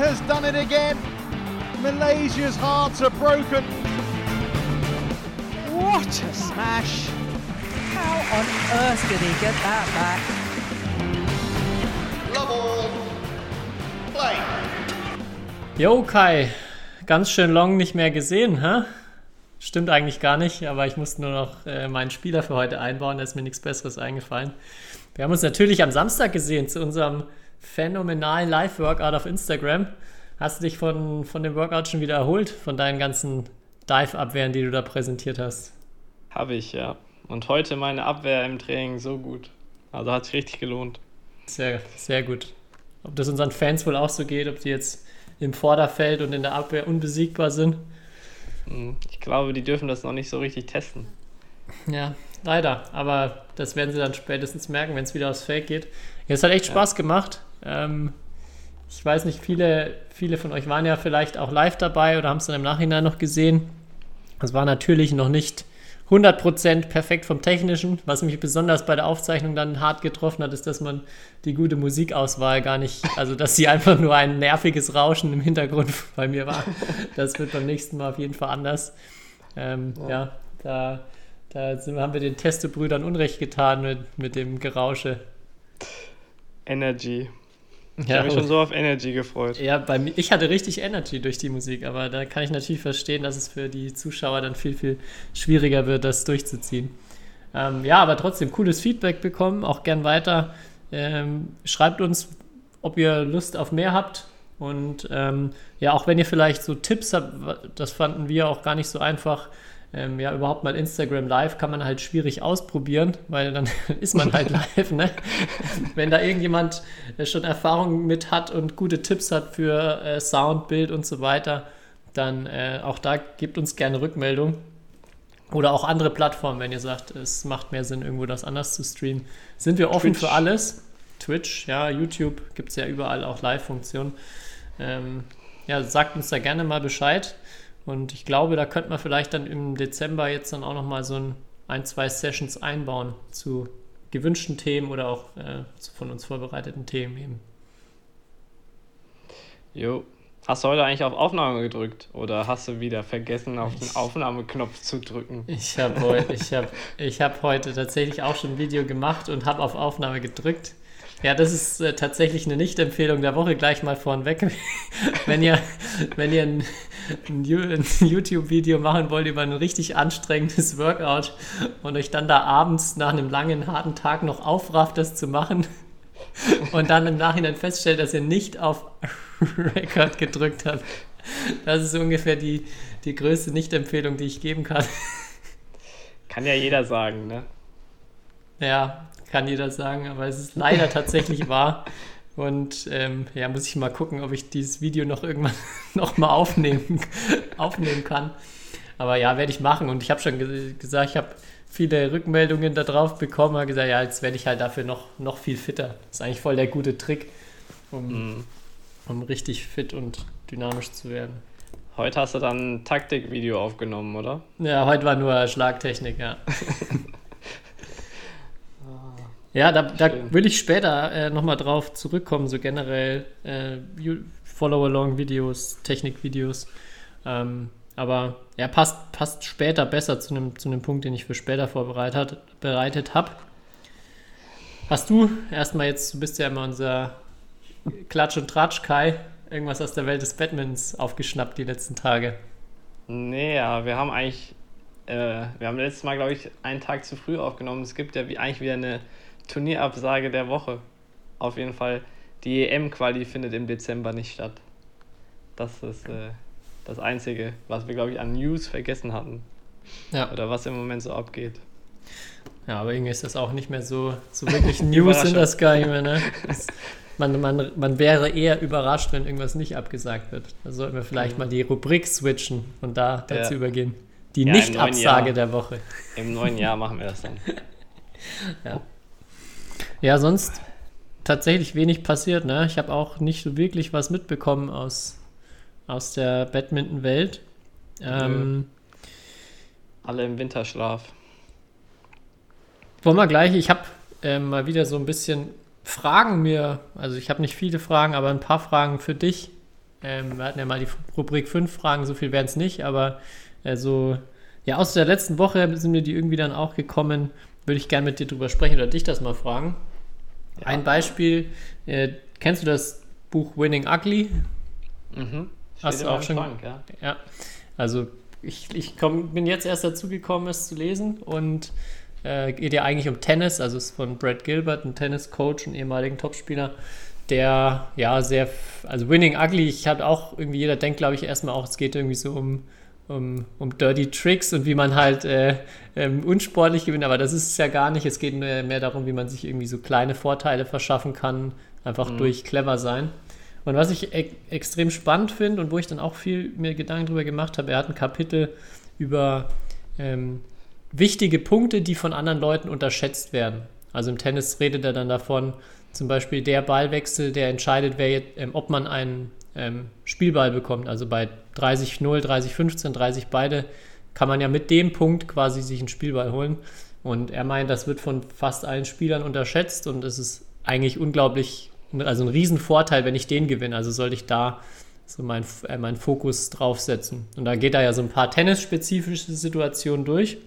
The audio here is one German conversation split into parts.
has done it again. Malaysia's hearts are broken. What a smash! How on earth did he get that back? Level. Play. Jo, Kai, ganz schön long nicht mehr gesehen, hä? Stimmt eigentlich gar nicht, aber ich musste nur noch äh, meinen Spieler für heute einbauen, da ist mir nichts Besseres eingefallen. Wir haben uns natürlich am Samstag gesehen zu unserem phänomenalen Live-Workout auf Instagram. Hast du dich von, von dem Workout schon wieder erholt, von deinen ganzen Dive-Abwehren, die du da präsentiert hast? Habe ich, ja. Und heute meine Abwehr im Training so gut. Also hat sich richtig gelohnt. Sehr, sehr gut. Ob das unseren Fans wohl auch so geht, ob die jetzt im Vorderfeld und in der Abwehr unbesiegbar sind. Hm, Ich glaube, die dürfen das noch nicht so richtig testen. Ja, leider. Aber das werden sie dann spätestens merken, wenn es wieder aufs Feld geht. Ja, es hat echt Spaß gemacht. Ähm, ich weiß nicht, viele, viele von euch waren ja vielleicht auch live dabei oder haben es dann im Nachhinein noch gesehen. Es war natürlich noch nicht 100% perfekt vom Technischen. Was mich besonders bei der Aufzeichnung dann hart getroffen hat, ist, dass man die gute Musikauswahl gar nicht, also dass sie einfach nur ein nerviges Rauschen im Hintergrund bei mir war. Das wird beim nächsten Mal auf jeden Fall anders. Ähm, ja. da, da sind, haben wir den Testebrüdern Unrecht getan mit, mit dem Gerausche. Energy. Ich Ja, habe mich schon so auf Energy gefreut. Ja, bei mir, ich hatte richtig Energy durch die Musik, aber da kann ich natürlich verstehen, dass es für die Zuschauer dann viel, viel schwieriger wird, das durchzuziehen. Ähm, ja, aber trotzdem cooles Feedback bekommen, auch gern weiter. Ähm, schreibt uns, ob ihr Lust auf mehr habt. Und ähm, ja, auch wenn ihr vielleicht so Tipps habt, das fanden wir auch gar nicht so einfach. Ähm, ja, überhaupt mal Instagram Live kann man halt schwierig ausprobieren, weil dann ist man halt live, ne? Wenn da irgendjemand äh, schon Erfahrung mit hat und gute Tipps hat für äh, Sound, Bild und so weiter, dann äh, auch da gebt uns gerne Rückmeldung. Oder auch andere Plattformen, wenn ihr sagt, es macht mehr Sinn, irgendwo das anders zu streamen. Sind wir offen Twitch. für alles? Twitch, ja, YouTube gibt es ja überall auch Live-Funktionen. Ähm, ja, sagt uns da gerne mal Bescheid. Und ich glaube, da könnte man vielleicht dann im Dezember jetzt dann auch nochmal so ein, ein, zwei Sessions einbauen zu gewünschten Themen oder auch äh, zu von uns vorbereiteten Themen eben. Jo. Hast du heute eigentlich auf Aufnahme gedrückt? Oder hast du wieder vergessen, auf den Aufnahmeknopf zu drücken? Ich habe heute, ich hab, ich hab heute tatsächlich auch schon ein Video gemacht und habe auf Aufnahme gedrückt. Ja, das ist äh, tatsächlich eine Nicht-Empfehlung der Woche, gleich mal vornweg. wenn ihr, wenn ihr ein, ein, ein YouTube-Video machen wollt über ein richtig anstrengendes Workout und euch dann da abends nach einem langen, harten Tag noch aufrafft, das zu machen und dann im Nachhinein feststellt, dass ihr nicht auf Record gedrückt habt. Das ist ungefähr die, die größte Nicht-Empfehlung, die ich geben kann. Kann ja jeder sagen, ne? Ja, kann jeder sagen, aber es ist leider tatsächlich wahr. Und ähm, ja, muss ich mal gucken, ob ich dieses Video noch irgendwann noch mal aufnehmen, aufnehmen kann. Aber ja, werde ich machen. Und ich habe schon ge gesagt, ich habe viele Rückmeldungen darauf bekommen. Habe gesagt, ja, jetzt werde ich halt dafür noch, noch viel fitter. Das ist eigentlich voll der gute Trick, um, Mhm. um richtig fit und dynamisch zu werden. Heute hast du dann ein Taktikvideo aufgenommen, oder? Ja, heute war nur Schlagtechnik, ja. Ja, da, da will ich später äh, nochmal drauf zurückkommen, so generell äh, Follow-along-Videos, Technikvideos. Ähm, aber ja, passt, passt später besser zu einem zu Punkt, den ich für später vorbereitet bereitet habe. Hast du erstmal jetzt, du bist ja immer unser Klatsch- und Tratsch-Kai, irgendwas aus der Welt des Badmintons aufgeschnappt die letzten Tage? Nee, ja, wir haben eigentlich, äh, wir haben letztes Mal, glaube ich, einen Tag zu früh aufgenommen. Es gibt ja wie, eigentlich wieder eine Turnierabsage der Woche. Auf jeden Fall, die EM-Quali findet im Dezember nicht statt. Das ist äh, das Einzige, was wir, glaube ich, an News vergessen hatten. Ja. Oder was im Moment so abgeht. Ja, aber irgendwie ist das auch nicht mehr so, so wirklich News sind das gar nicht mehr, ne? Das, man, man, man wäre eher überrascht, wenn irgendwas nicht abgesagt wird. Da sollten wir vielleicht mal die Rubrik switchen und da dazu Ja. übergehen. Die Ja, Nicht-Absage der Woche. Im neuen Jahr machen wir das dann. Ja, sonst tatsächlich wenig passiert, ne? Ich habe auch nicht so wirklich was mitbekommen aus, aus der Badminton-Welt. Ähm, Alle im Winterschlaf. Wollen wir gleich, ich habe ähm, mal wieder so ein bisschen Fragen mir, also ich habe nicht viele Fragen, aber ein paar Fragen für dich Ähm, wir hatten ja mal die Rubrik 5 Fragen, so viel wären es nicht, aber äh, so, ja, aus der letzten Woche sind mir die irgendwie dann auch gekommen. Würde ich gerne mit dir drüber sprechen oder dich das mal fragen. Ja. Ein Beispiel, äh, kennst du das Buch Winning Ugly? Mhm. Hast du auch schon- Schrank, ja. Ja, also ich, ich komm, bin jetzt erst dazu gekommen, es zu lesen und äh, geht ja eigentlich um Tennis, also es ist von Brad Gilbert, ein Tenniscoach, ein ehemaligen Topspieler, der ja sehr, also Winning Ugly, ich habe auch irgendwie, jeder denkt glaube ich erstmal auch, es geht irgendwie so um, um, um Dirty Tricks und wie man halt äh, ähm, unsportlich gewinnt, aber das ist es ja gar nicht, es geht mehr, mehr darum, wie man sich irgendwie so kleine Vorteile verschaffen kann, einfach durch clever sein. Und was ich e extrem spannend finde und wo ich dann auch viel mir Gedanken drüber gemacht habe, er hat ein Kapitel über ähm, wichtige Punkte, die von anderen Leuten unterschätzt werden. Also im Tennis redet er dann davon, zum Beispiel der Ballwechsel, der entscheidet, wer ähm, ob man einen ähm, Spielball bekommt. Also bei 30-0, 30-15, 30 beide kann man ja mit dem Punkt quasi sich einen Spielball holen. Und er meint, das wird von fast allen Spielern unterschätzt und es ist eigentlich unglaublich, also ein Riesenvorteil, wenn ich den gewinne. Also sollte ich da so mein, äh, meinen Fokus draufsetzen. Und da geht er ja so ein paar tennisspezifische Situationen durch.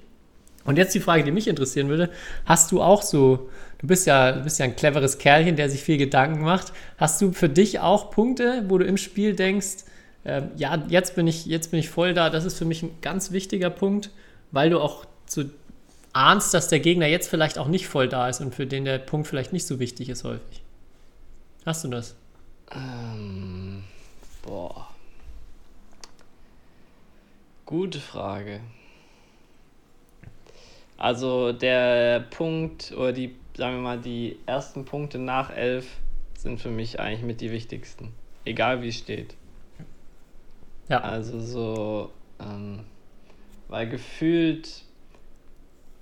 Und jetzt die Frage, die mich interessieren würde: Hast du auch so, du bist ja, du bist ja ein cleveres Kerlchen, der sich viel Gedanken macht. Hast du für dich auch Punkte, wo du im Spiel denkst, ähm, ja, jetzt bin ich, jetzt bin ich voll da, das ist für mich ein ganz wichtiger Punkt, weil du auch so ahnst, dass der Gegner jetzt vielleicht auch nicht voll da ist und für den der Punkt vielleicht nicht so wichtig ist häufig. Hast du das? Ähm, boah. Gute Frage. Also der Punkt oder die, sagen wir mal, die ersten Punkte nach elf sind für mich eigentlich mit die wichtigsten. Egal wie es steht. Ja. Also so, ähm, weil gefühlt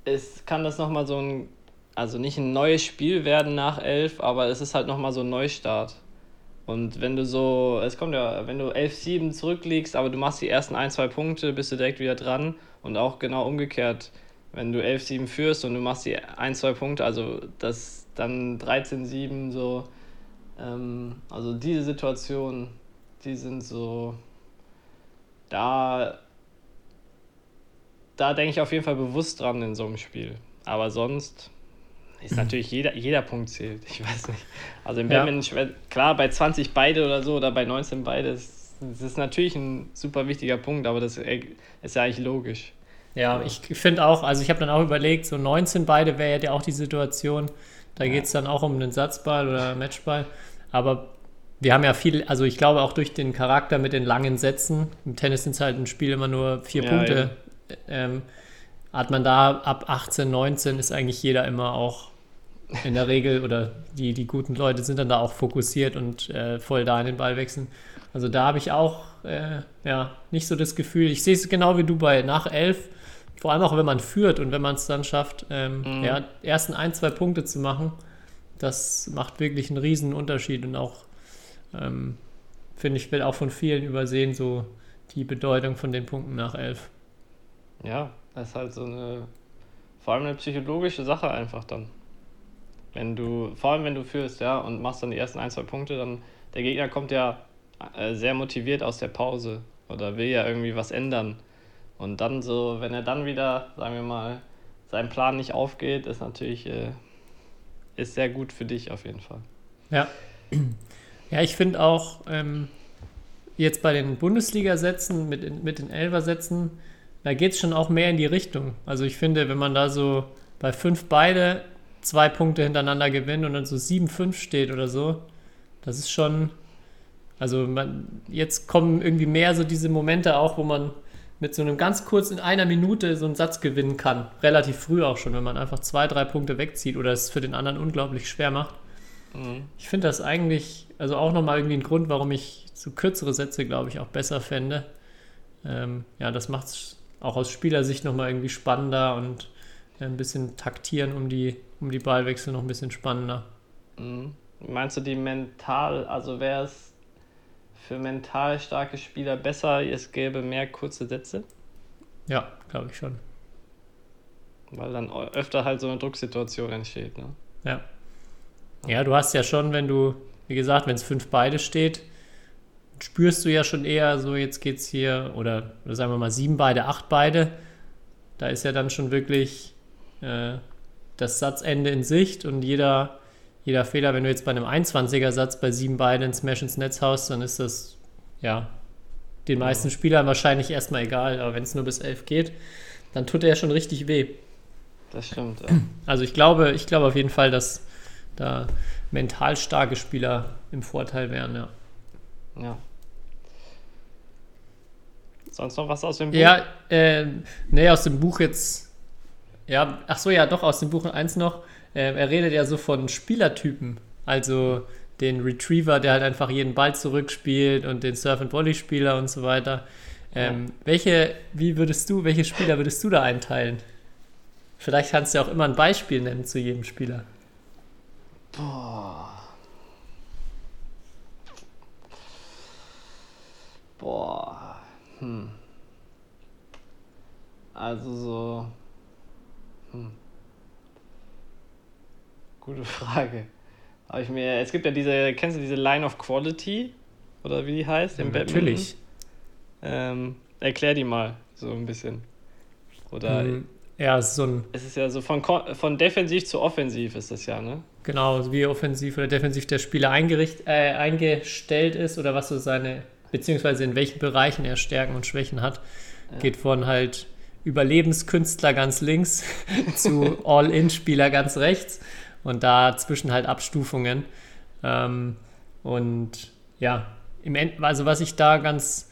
ist, kann das nochmal so ein, also nicht ein neues Spiel werden nach elf, aber es ist halt nochmal so ein Neustart. Und wenn du so, es kommt ja, wenn du 11-7 zurückliegst, aber du machst die ersten ein, zwei Punkte, bist du direkt wieder dran. Und auch genau umgekehrt, wenn du 11-7 führst und du machst die ein, zwei Punkte, also das dann 13-7 so, ähm, also diese Situation, die sind so, da, da denke ich auf jeden Fall bewusst dran in so einem Spiel. Aber sonst ist natürlich jeder, jeder Punkt zählt. Ich weiß nicht. Also im Ja. Badminton, klar, bei 20 beide oder so oder bei 19 beide, ist- das ist natürlich ein super wichtiger Punkt, aber das ist ja eigentlich logisch. Ja, ich finde auch, also ich habe dann auch überlegt, so 19 beide wäre ja auch die Situation. Da geht es dann auch um einen Satzball oder Matchball. Aber wir haben ja viel, also ich glaube auch durch den Charakter mit den langen Sätzen, im Tennis sind es halt ein Spiel immer nur vier Ja, Punkte, ähm, hat man da ab 18, 19 ist eigentlich jeder immer auch in der Regel oder die, die guten Leute sind dann da auch fokussiert und äh, voll da in den Ball wechseln. Also da habe ich auch äh, ja, nicht so das Gefühl, ich sehe es genau wie du bei nach elf, vor allem auch wenn man führt und wenn man es dann schafft, ähm, Mhm. ja, ersten ein, zwei Punkte zu machen, das macht wirklich einen riesen Unterschied und auch, ähm, finde ich, wird auch von vielen übersehen, so die Bedeutung von den Punkten nach elf. Ja, das ist halt so eine, vor allem eine psychologische Sache einfach dann. Wenn du, vor allem wenn du führst, ja, und machst dann die ersten ein, zwei Punkte, dann der Gegner kommt ja äh, sehr motiviert aus der Pause oder will ja irgendwie was ändern. Und dann so, wenn er dann wieder, sagen wir mal, sein Plan nicht aufgeht, ist natürlich, äh, ist sehr gut für dich auf jeden Fall. Ja. Ja, ich finde auch ähm, jetzt bei den Bundesliga-Sätzen mit, den- mit den Elfer-Sätzen, da geht es schon auch mehr in die Richtung. Also ich finde, wenn man da so bei fünf beide zwei Punkte hintereinander gewinnt und dann so 7-5 steht oder so, das ist schon, also man, jetzt kommen irgendwie mehr so diese Momente auch, wo man mit so einem ganz kurz in einer Minute so einen Satz gewinnen kann. Relativ früh auch schon, wenn man einfach zwei, drei Punkte wegzieht oder es für den anderen unglaublich schwer macht. Mhm. Ich finde das eigentlich, also auch nochmal irgendwie ein Grund, warum ich so kürzere Sätze, glaube ich, auch besser fände. Ähm, ja, das macht es auch aus Spielersicht nochmal irgendwie spannender und äh, ein bisschen taktieren um die, um die Ballwechsel noch ein bisschen spannender. Mhm. Meinst du die mental, also wäre es für mental starke Spieler besser, es gäbe mehr kurze Sätze? Ja, glaube ich schon. Weil dann öfter halt so eine Drucksituation entsteht. Ne? Ja. Ja, du hast ja schon, wenn du, wie gesagt, wenn es fünf beide steht, spürst du ja schon eher so, jetzt geht's hier, oder, oder sagen wir mal sieben beide, acht beide. Da ist ja dann schon wirklich äh, das Satzende in Sicht und jeder, jeder Fehler, wenn du jetzt bei einem 21er Satz bei sieben beide ins Smash ins Netz haust, dann ist das ja den meisten Spielern wahrscheinlich erstmal egal, aber wenn es nur bis elf geht, dann tut er schon richtig weh. Das stimmt, ja. Also ich glaube, ich glaube auf jeden Fall, dass da mental starke Spieler im Vorteil wären, ja. ja. Sonst noch was aus dem Buch? Ja, äh, nee, aus dem Buch jetzt. Ja, ach so, ja, doch, aus dem Buch eins noch. Äh, er redet ja so von Spielertypen. Also den Retriever, der halt einfach jeden Ball zurückspielt und den Surf-and-Volley-Spieler und so weiter. Ähm, ja. Welche, wie würdest du, welche Spieler würdest du da einteilen? Vielleicht kannst du ja auch immer ein Beispiel nennen zu jedem Spieler. Boah. Boah. Hm. Also so. Hm. Gute Frage. Ich mir. Es gibt ja diese. Kennst du diese Line of Quality? Oder wie die heißt? Im ja, Natürlich. Ähm, erklär die mal so ein bisschen. Oder. Hm. Ja, es ist so ein. Es ist ja so von, von defensiv zu offensiv ist das ja, ne? Genau, wie offensiv oder defensiv der Spieler eingericht, äh, eingestellt ist oder was so seine, beziehungsweise in welchen Bereichen er Stärken und Schwächen hat. Ja. Geht von halt Überlebenskünstler ganz links zu All-In-Spieler ganz rechts und dazwischen halt Abstufungen. Ähm, und ja, im End, also was ich da ganz,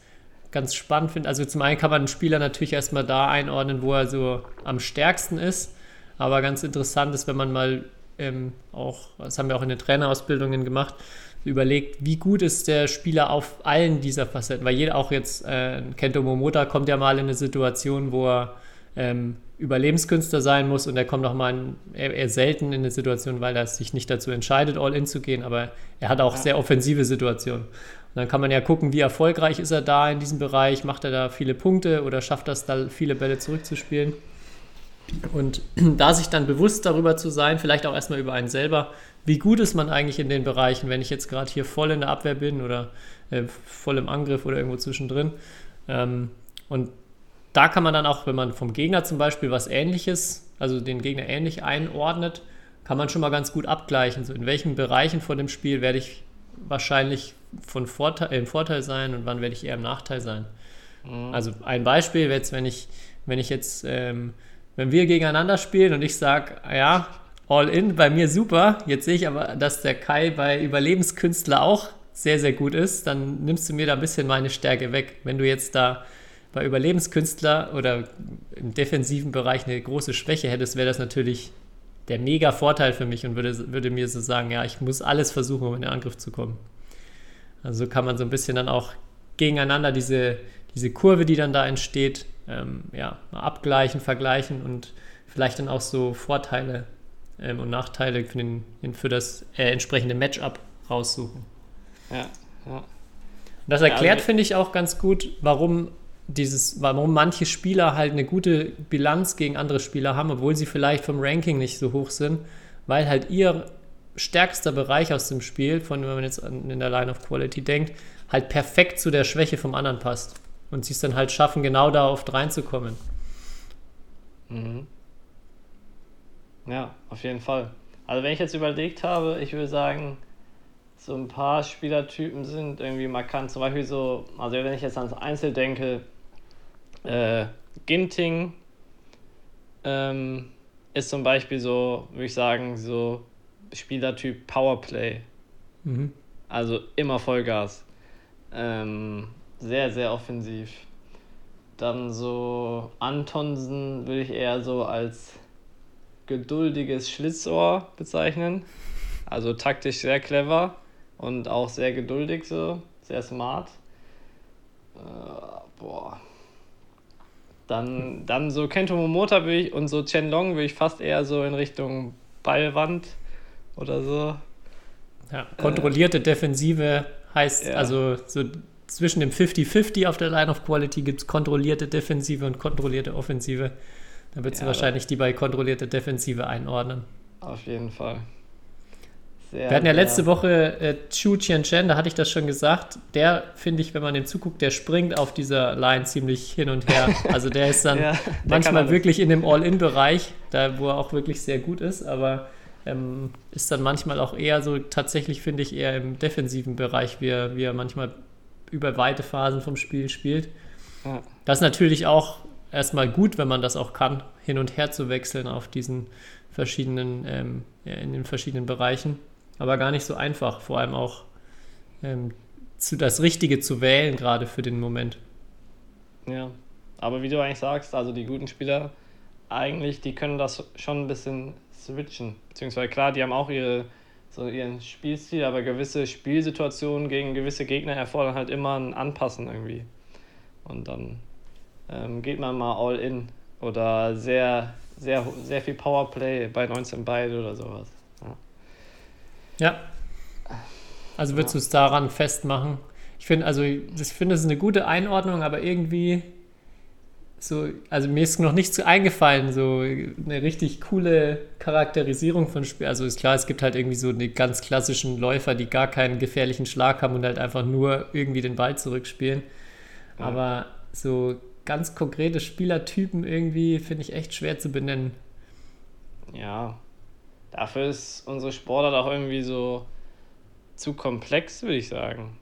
ganz spannend finde, also zum einen kann man einen Spieler natürlich erstmal da einordnen, wo er so am stärksten ist. Aber ganz interessant ist, wenn man mal ähm, auch, das haben wir auch in den Trainerausbildungen gemacht, überlegt, wie gut ist der Spieler auf allen dieser Facetten. Weil jeder auch jetzt, äh, Kento Momota kommt ja mal in eine Situation, wo er ähm, Überlebenskünstler sein muss und er kommt auch mal in, eher, eher, selten in eine Situation, weil er sich nicht dazu entscheidet, all in zu gehen, aber er hat auch ja. sehr offensive Situationen. Und dann kann man ja gucken, wie erfolgreich ist er da in diesem Bereich, macht er da viele Punkte oder schafft das da viele Bälle zurückzuspielen. Und da sich dann bewusst darüber zu sein, vielleicht auch erstmal über einen selber, wie gut ist man eigentlich in den Bereichen, wenn ich jetzt gerade hier voll in der Abwehr bin oder äh, voll im Angriff oder irgendwo zwischendrin. Ähm, und da kann man dann auch, wenn man vom Gegner zum Beispiel was Ähnliches, also den Gegner ähnlich einordnet, kann man schon mal ganz gut abgleichen, so in welchen Bereichen von dem Spiel werde ich wahrscheinlich von Vorteil, im Vorteil sein und wann werde ich eher im Nachteil sein. Mhm. Also ein Beispiel, jetzt, wenn ich, wenn ich jetzt ähm, wenn wir gegeneinander spielen und ich sage, ja, all in, bei mir super, jetzt sehe ich aber, dass der Kai bei Überlebenskünstler auch sehr, sehr gut ist, dann nimmst du mir da ein bisschen meine Stärke weg. Wenn du jetzt da bei Überlebenskünstler oder im defensiven Bereich eine große Schwäche hättest, wäre das natürlich der mega Vorteil für mich und würde, würde mir so sagen, ja, ich muss alles versuchen, um in den Angriff zu kommen. Also kann man so ein bisschen dann auch gegeneinander diese, diese Kurve, die dann da entsteht, ähm, ja, mal abgleichen, vergleichen und vielleicht dann auch so Vorteile ähm, und Nachteile für, den, für das äh, entsprechende Matchup raussuchen. Ja, ja. Und das erklärt, ja, also, finde ich, auch ganz gut, warum dieses, warum manche Spieler halt eine gute Bilanz gegen andere Spieler haben, obwohl sie vielleicht vom Ranking nicht so hoch sind, weil halt ihr stärkster Bereich aus dem Spiel, von wenn man jetzt in der Line of Quality denkt, halt perfekt zu der Schwäche vom anderen passt und sie es dann halt schaffen, genau da oft reinzukommen. Mhm. Ja, auf jeden Fall. Also wenn ich jetzt überlegt habe, ich würde sagen, so ein paar Spielertypen sind irgendwie markant. Zum Beispiel so, also wenn ich jetzt ans Einzel denke, äh, Ginting ähm, ist zum Beispiel so, würde ich sagen, so Spielertyp Powerplay. Mhm. Also immer Vollgas. Ähm, sehr, sehr offensiv. Dann so Antonsen würde ich eher so als geduldiges Schlitzohr bezeichnen. Also taktisch sehr clever und auch sehr geduldig so, sehr smart. Äh, boah. Dann, dann so Kento Momota würde ich und so Chen Long würde ich fast eher so in Richtung Ballwand oder so. Ja, kontrollierte äh, Defensive heißt ja. also so zwischen dem 50-50 auf der Line of Quality gibt es kontrollierte Defensive und kontrollierte Offensive. Da wird sie ja, wahrscheinlich die bei kontrollierte Defensive einordnen. Auf jeden Fall. Sehr, Wir hatten ja letzte Woche äh, Chu Chen Chen, da hatte ich das schon gesagt. Der, finde ich, wenn man dem zuguckt, der springt auf dieser Line ziemlich hin und her. Also der ist dann Ja, der manchmal wirklich in dem All-In-Bereich, da wo er auch wirklich sehr gut ist, aber ähm, ist dann manchmal auch eher so, tatsächlich finde ich eher im defensiven Bereich, wie er, wie er manchmal über weite Phasen vom Spiel spielt. Ja. Das ist natürlich auch erstmal gut, wenn man das auch kann, hin und her zu wechseln auf diesen verschiedenen, ähm, in den verschiedenen Bereichen. Aber gar nicht so einfach, vor allem auch ähm, zu, das Richtige zu wählen, gerade für den Moment. Ja, aber wie du eigentlich sagst, also die guten Spieler, eigentlich, die können das schon ein bisschen switchen. Beziehungsweise klar, die haben auch ihre, so ihren Spielstil, aber gewisse Spielsituationen gegen gewisse Gegner erfordern halt immer ein Anpassen irgendwie. Und dann ähm, geht man mal all in oder sehr, sehr, sehr viel Powerplay bei 19 beide oder sowas. Ja. Ja. Also würdest du es daran festmachen? Ich finde, also ich finde, es ist eine gute Einordnung, aber irgendwie so, also mir ist noch nicht so eingefallen, so eine richtig coole Charakterisierung von Spiel. Also ist klar, es gibt halt irgendwie so die ganz klassischen Läufer, die gar keinen gefährlichen Schlag haben und halt einfach nur irgendwie den Ball zurückspielen. Ja. Aber so ganz konkrete Spielertypen irgendwie finde ich echt schwer zu benennen. Ja, dafür ist unsere Sportart auch irgendwie so zu komplex, würde ich sagen.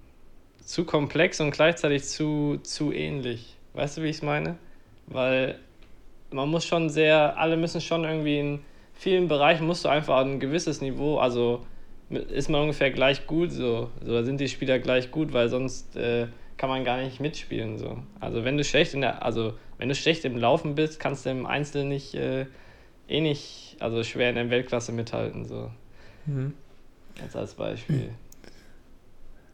Zu komplex und gleichzeitig zu, zu ähnlich. Weißt du, wie ich es meine? Weil man muss schon sehr, alle müssen schon irgendwie in vielen Bereichen musst du einfach ein gewisses Niveau, also ist man ungefähr gleich gut so, da sind die Spieler gleich gut, weil sonst äh, kann man gar nicht mitspielen so. Also wenn du schlecht in der, also wenn du schlecht im Laufen bist, kannst du im Einzelnen nicht äh, eh nicht, also schwer in der Weltklasse mithalten so. Mhm. Jetzt als Beispiel.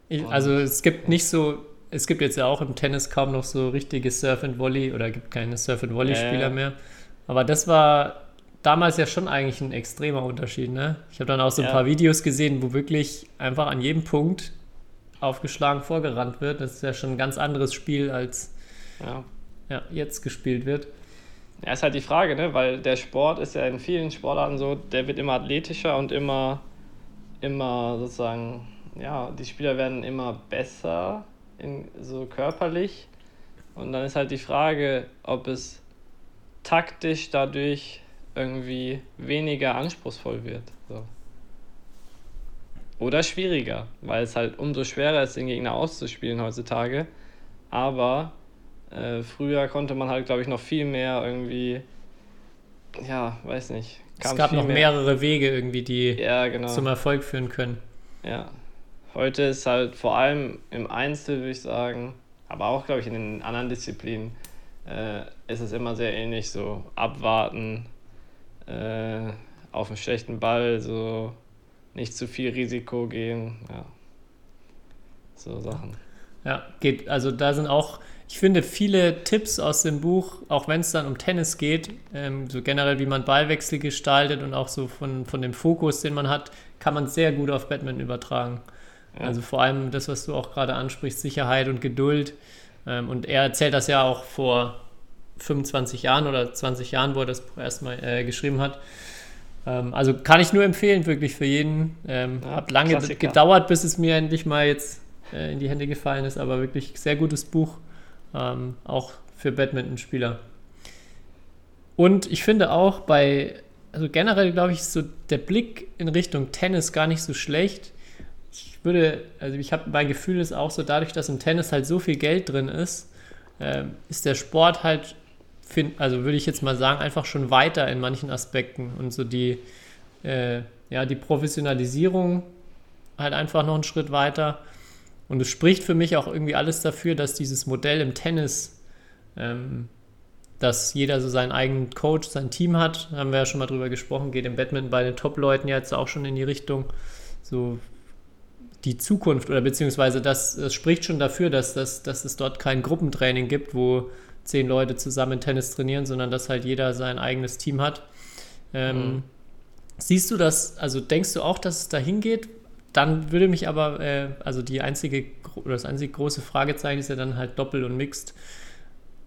Ich, also es gibt nicht so, es gibt jetzt ja auch im Tennis kaum noch so richtige Surf and Volley oder gibt keine Surf and Volley Spieler Ja, ja. mehr. Aber das war damals ja schon eigentlich ein extremer Unterschied, ne? Ich habe dann auch so ein Ja. paar Videos gesehen, wo wirklich einfach an jedem Punkt aufgeschlagen vorgerannt wird. Das ist ja schon ein ganz anderes Spiel als ja, jetzt gespielt wird. Ja, ist halt die Frage, ne? Weil der Sport ist ja in vielen Sportarten so, der wird immer athletischer und immer, immer sozusagen, ja, die Spieler werden immer besser, in, so körperlich. Und dann ist halt die Frage, ob es taktisch dadurch irgendwie weniger anspruchsvoll wird. So. Oder schwieriger, weil es halt umso schwerer ist, den Gegner auszuspielen heutzutage. Aber äh, früher konnte man halt, glaube ich, noch viel mehr irgendwie, ja, weiß nicht. Es gab noch mehr- mehrere Wege irgendwie, die Ja, genau. zum Erfolg führen können. Ja. Heute ist halt vor allem im Einzel, würde ich sagen, aber auch, glaube ich, in den anderen Disziplinen, äh, ist es immer sehr ähnlich. So abwarten, äh, auf einen schlechten Ball, so nicht zu viel Risiko gehen. Ja. So Sachen. Ja, geht. Also da sind auch, ich finde, viele Tipps aus dem Buch, auch wenn es dann um Tennis geht, ähm, so generell, wie man Ballwechsel gestaltet und auch so von, von dem Fokus, den man hat, kann man sehr gut auf Badminton übertragen. Ja. Also vor allem das, was du auch gerade ansprichst, Sicherheit und Geduld. Ähm, und er erzählt das ja auch vor 25 Jahren oder 20 Jahren, wo er das Buch erstmal äh, geschrieben hat. Ähm, also kann ich nur empfehlen, wirklich für jeden. Ähm, Ja, hat lange Klassiker. gedauert, bis es mir endlich mal jetzt äh, in die Hände gefallen ist, aber wirklich sehr gutes Buch, ähm, auch für Badmintonspieler. Und ich finde auch bei, also generell glaube ich, ist so der Blick in Richtung Tennis gar nicht so schlecht. Ich würde, also ich habe mein Gefühl ist auch so, dadurch, dass im Tennis halt so viel Geld drin ist, ähm, ist der Sport halt, find, also würde ich jetzt mal sagen, einfach schon weiter in manchen Aspekten und so die, äh, ja, die Professionalisierung halt einfach noch einen Schritt weiter. Und es spricht für mich auch irgendwie alles dafür, dass dieses Modell im Tennis, ähm, dass jeder so seinen eigenen Coach, sein Team hat, haben wir ja schon mal drüber gesprochen, geht im Badminton bei den Top-Leuten jetzt auch schon in die Richtung, so die Zukunft oder beziehungsweise das, das spricht schon dafür, dass, das, dass es dort kein Gruppentraining gibt, wo zehn Leute zusammen Tennis trainieren, sondern dass halt jeder sein eigenes Team hat. Ähm, Mhm. Siehst du das, also denkst du auch, dass es dahin geht? Dann würde mich aber, äh, also die einzige oder das einzige große Fragezeichen ist ja dann halt Doppel und Mixed,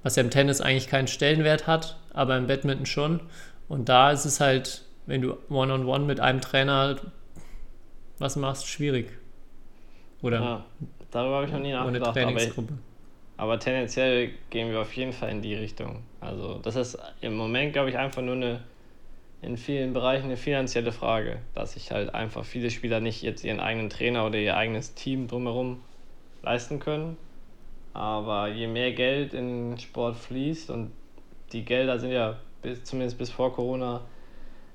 was ja im Tennis eigentlich keinen Stellenwert hat, aber im Badminton schon. Und da ist es halt, wenn du One-on-One mit einem Trainer was machst schwierig? Oder Ja, darüber habe ich noch nie ohne nachgedacht. Aber, ich, Trainingsgruppe? aber tendenziell gehen wir auf jeden Fall in die Richtung. Also, das ist im Moment, glaube ich, einfach nur eine in vielen Bereichen eine finanzielle Frage, dass sich halt einfach viele Spieler nicht jetzt ihren eigenen Trainer oder ihr eigenes Team drumherum leisten können. Aber je mehr Geld in den Sport fließt und die Gelder sind ja bis, zumindest bis vor Corona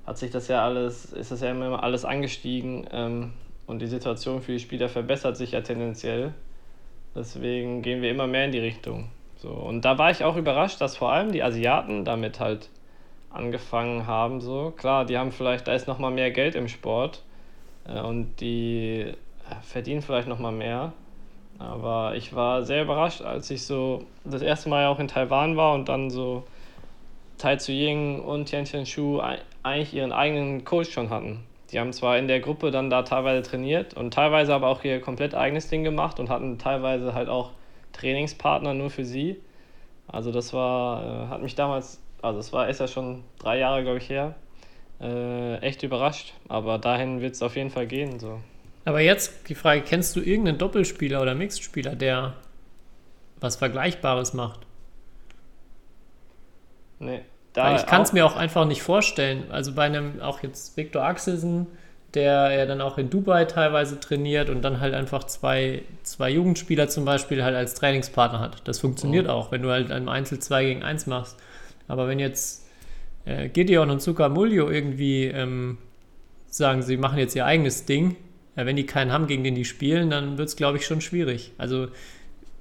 hat sich das ja alles, ist das ja immer alles angestiegen ähm, und die Situation für die Spieler verbessert sich ja tendenziell. Deswegen gehen wir immer mehr in die Richtung. So, und da war ich auch überrascht, dass vor allem die Asiaten damit halt angefangen haben. So. Klar, die haben vielleicht, da ist nochmal mehr Geld im Sport äh, und die äh, verdienen vielleicht nochmal mehr. Aber ich war sehr überrascht, als ich so das erste Mal auch in Taiwan war und dann so Tai Tzu Ying und Tian Chen Shu ei- eigentlich ihren eigenen Coach schon hatten. Die haben zwar in der Gruppe dann da teilweise trainiert und teilweise aber auch ihr komplett eigenes Ding gemacht und hatten teilweise halt auch Trainingspartner nur für sie. Also das war, äh, hat mich damals, also es war, ist ja schon drei Jahre, glaube ich, her, äh, echt überrascht. Aber dahin wird es auf jeden Fall gehen. So. Aber jetzt die Frage, kennst du irgendeinen Doppelspieler oder Mixed-Spieler, der was Vergleichbares macht? Nee. Weil ich kann es mir auch einfach nicht vorstellen. Also bei einem, auch jetzt Viktor Axelsen, der ja dann auch in Dubai teilweise trainiert und dann halt einfach zwei, zwei Jugendspieler zum Beispiel halt als Trainingspartner hat. Das funktioniert Mhm. auch, wenn du halt im Einzel 2 gegen 1 machst. Aber wenn jetzt äh, Gideon und Zuckermulio irgendwie ähm, sagen, sie machen jetzt ihr eigenes Ding, ja, wenn die keinen haben, gegen den die spielen, dann wird es, glaube ich, schon schwierig. Also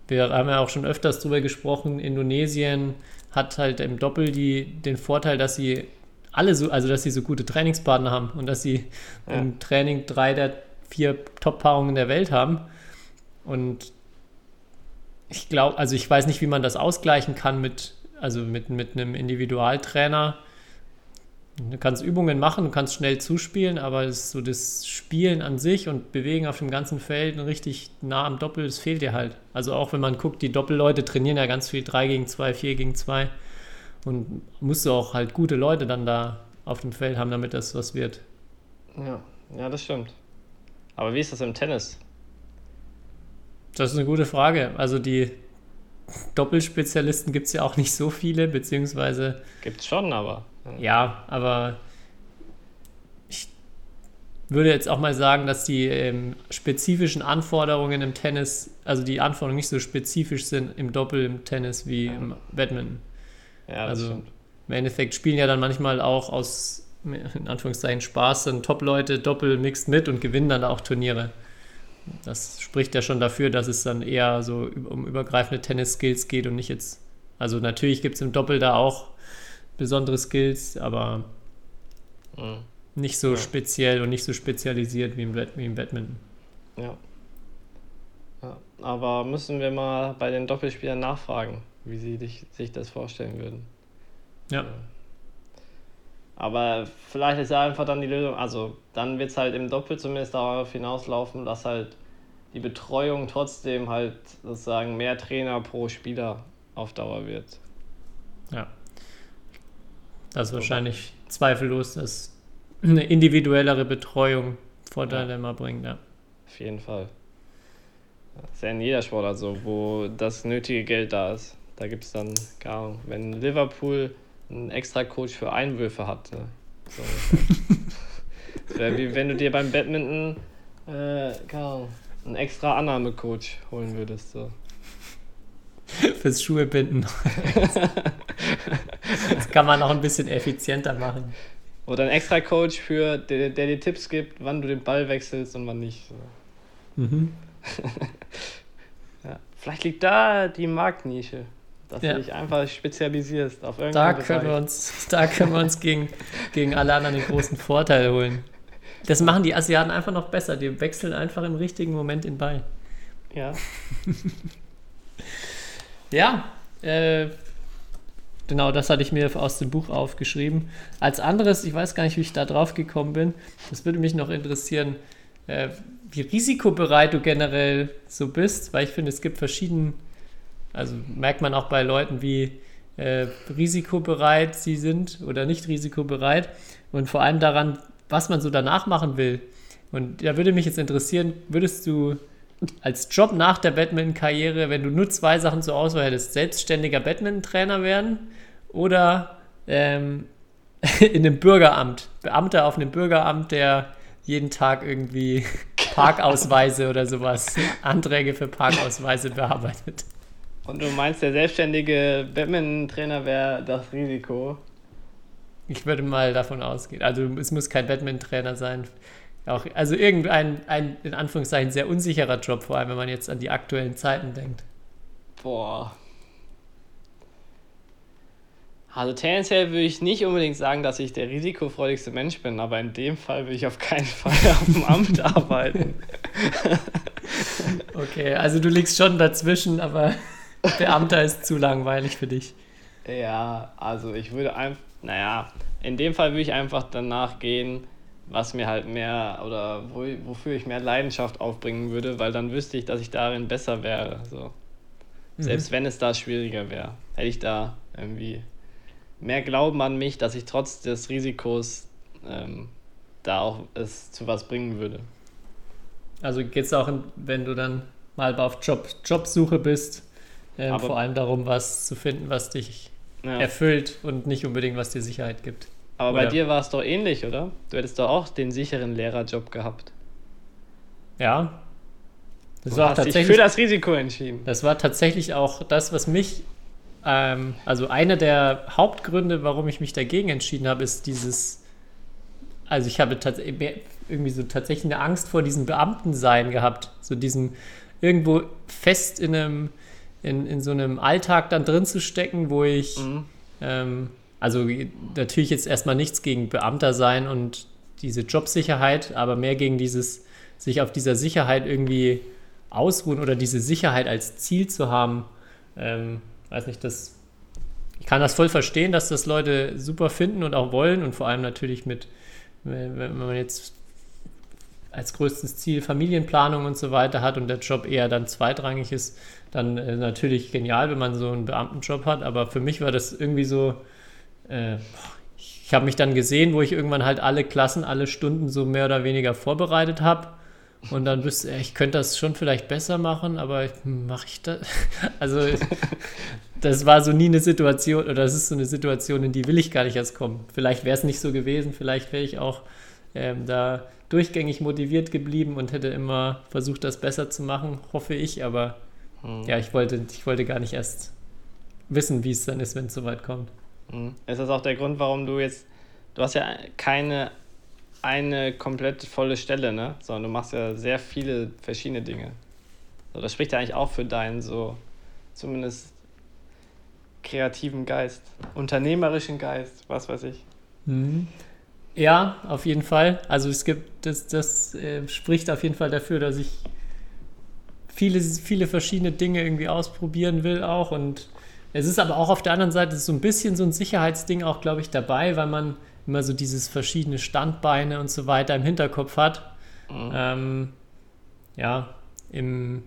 wir haben ja auch schon öfters drüber gesprochen, Indonesien hat halt im Doppel die, den Vorteil, dass sie alle so, also dass sie so gute Trainingspartner haben und dass sie Ja. im Training drei der vier Top-Paarungen der Welt haben. Und ich glaube, also ich weiß nicht, wie man das ausgleichen kann mit, also mit, mit einem Individualtrainer. Du kannst Übungen machen, du kannst schnell zuspielen, aber so das Spielen an sich und Bewegen auf dem ganzen Feld richtig nah am Doppel, das fehlt dir halt. Also auch wenn man guckt, die Doppelleute trainieren ja ganz viel 3 gegen 2, 4 gegen 2 und musst du auch halt gute Leute dann da auf dem Feld haben, damit das was wird. Ja, ja, das stimmt. Aber wie ist das im Tennis? Das ist eine gute Frage. Also die Doppelspezialisten gibt es ja auch nicht so viele, beziehungsweise Gibt's schon, aber. Ja, aber ich würde jetzt auch mal sagen, dass die ähm, spezifischen Anforderungen im Tennis, also die Anforderungen nicht so spezifisch sind im Doppel im Tennis wie im Badminton. Ja, Also stimmt. im Endeffekt spielen ja dann manchmal auch aus, in Anführungszeichen, Spaß dann Top-Leute Doppel mixt mit und gewinnen dann auch Turniere. Das spricht ja schon dafür, dass es dann eher so um übergreifende Tennis-Skills geht und nicht jetzt. Also natürlich gibt es im Doppel da auch besondere Skills, aber Mhm. nicht so Ja. speziell und nicht so spezialisiert wie im, wie im Badminton. Ja. ja. Aber müssen wir mal bei den Doppelspielern nachfragen, wie sie dich, sich das vorstellen würden. Ja. Aber vielleicht ist ja einfach dann die Lösung, also dann wird es halt im Doppel zumindest darauf hinauslaufen, dass halt die Betreuung trotzdem halt sozusagen mehr Trainer pro Spieler auf Dauer wird. Ja. Das ist wahrscheinlich zweifellos, dass eine individuellere Betreuung Vorteile immer bringt, ja. Auf jeden Fall. Das ist ja in jeder Sportart so, wo das nötige Geld da ist. Da gibt es dann, keine Ahnung, wenn Liverpool einen extra Coach für Einwürfe hat. Ne? So. das wäre wie wenn du dir beim Badminton äh, einen extra Annahmecoach holen würdest. So. Fürs Schuhe binden. das kann man auch ein bisschen effizienter machen. Oder einen extra Coach, für, der, der dir Tipps gibt, wann du den Ball wechselst und wann nicht. So. Mhm. Ja. Vielleicht liegt da die Marktnische, dass Ja. du dich einfach spezialisierst auf Da irgendeinen können wir Bereich. uns, da können wir uns gegen, gegen alle anderen den großen Vorteil holen. Das machen die Asiaten einfach noch besser. Die wechseln einfach im richtigen Moment den Ball. Ja. Ja, äh, genau, das hatte ich mir aus dem Buch aufgeschrieben. Als anderes, ich weiß gar nicht, wie ich da drauf gekommen bin, das würde mich noch interessieren, äh, wie risikobereit du generell so bist, weil ich finde, es gibt verschiedene, also merkt man auch bei Leuten, wie äh, risikobereit sie sind oder nicht risikobereit und vor allem daran, was man so danach machen will. Und da würde mich jetzt interessieren, würdest du als Job nach der Badminton-Karriere, wenn du nur zwei Sachen zur Auswahl hättest, selbstständiger Badminton-Trainer werden oder ähm, in einem Bürgeramt, Beamter auf einem Bürgeramt, der jeden Tag irgendwie Parkausweise oder sowas, Anträge für Parkausweise bearbeitet. Und du meinst, der selbstständige Badminton-Trainer wäre das Risiko? Ich würde mal davon ausgehen. Also es muss kein Badminton-Trainer sein. Auch, also irgendein, ein, in Anführungszeichen, sehr unsicherer Job, vor allem wenn man jetzt an die aktuellen Zeiten denkt. Boah. Also tendenziell würde ich nicht unbedingt sagen, dass ich der risikofreudigste Mensch bin, aber in dem Fall würde ich auf keinen Fall auf dem Amt arbeiten. okay, also du liegst schon dazwischen, aber Beamter ist zu langweilig für dich. Ja, also ich würde einfach, naja, in dem Fall würde ich einfach danach gehen, was mir halt mehr oder wo, wofür ich mehr Leidenschaft aufbringen würde, weil dann wüsste ich, dass ich darin besser wäre. So. Mhm. Selbst wenn es da schwieriger wäre, hätte ich da irgendwie mehr Glauben an mich, dass ich trotz des Risikos ähm, da auch es zu was bringen würde. Also geht es auch, wenn du dann mal auf Job, Jobsuche bist, ähm, vor allem darum, was zu finden, was dich ja. erfüllt und nicht unbedingt, was dir Sicherheit gibt. Aber oder? bei dir war es doch ähnlich, oder? Du hättest doch auch den sicheren Lehrerjob gehabt. Ja. Das du war hast tatsächlich, dich für das Risiko entschieden. Das war tatsächlich auch das, was mich ähm, also einer der Hauptgründe, warum ich mich dagegen entschieden habe, ist dieses, also ich habe irgendwie so tatsächlich eine Angst vor diesem Beamtensein gehabt, so diesem irgendwo fest in einem, in, in so einem Alltag dann drin zu stecken, wo ich, mhm. ähm, also natürlich jetzt erstmal nichts gegen Beamter sein und diese Jobsicherheit, aber mehr gegen dieses, sich auf dieser Sicherheit irgendwie ausruhen oder diese Sicherheit als Ziel zu haben. Ähm, weiß nicht, das, ich kann das voll verstehen, dass das Leute super finden und auch wollen und vor allem natürlich mit, wenn man jetzt als größtes Ziel Familienplanung und so weiter hat und der Job eher dann zweitrangig ist, dann äh, natürlich genial, wenn man so einen Beamtenjob hat. Aber für mich war das irgendwie so, äh, ich habe mich dann gesehen, wo ich irgendwann halt alle Klassen, alle Stunden so mehr oder weniger vorbereitet habe und dann bist ich könnte das schon vielleicht besser machen, aber mache ich das? Also, das war so nie eine Situation, oder das ist so eine Situation, in die will ich gar nicht erst kommen. Vielleicht wäre es nicht so gewesen, vielleicht wäre ich auch ähm, da durchgängig motiviert geblieben und hätte immer versucht, das besser zu machen, hoffe ich, aber hm. ja, ich wollte, ich wollte gar nicht erst wissen, wie es dann ist, wenn es soweit kommt. Hm. Ist das auch der Grund, warum du jetzt, du hast ja keine eine komplett volle Stelle, ne? Sondern du machst ja sehr viele verschiedene Dinge. So, das spricht ja eigentlich auch für deinen so zumindest kreativen Geist, unternehmerischen Geist, was weiß ich. Mhm. Ja, auf jeden Fall. Also es gibt, das, das äh, spricht auf jeden Fall dafür, dass ich viele, viele verschiedene Dinge irgendwie ausprobieren will auch. Und es ist aber auch auf der anderen Seite so ein bisschen so ein Sicherheitsding auch, glaube ich, dabei, weil man immer so dieses verschiedene Standbeine und so weiter im Hinterkopf hat. Mhm. Ähm, ja, im,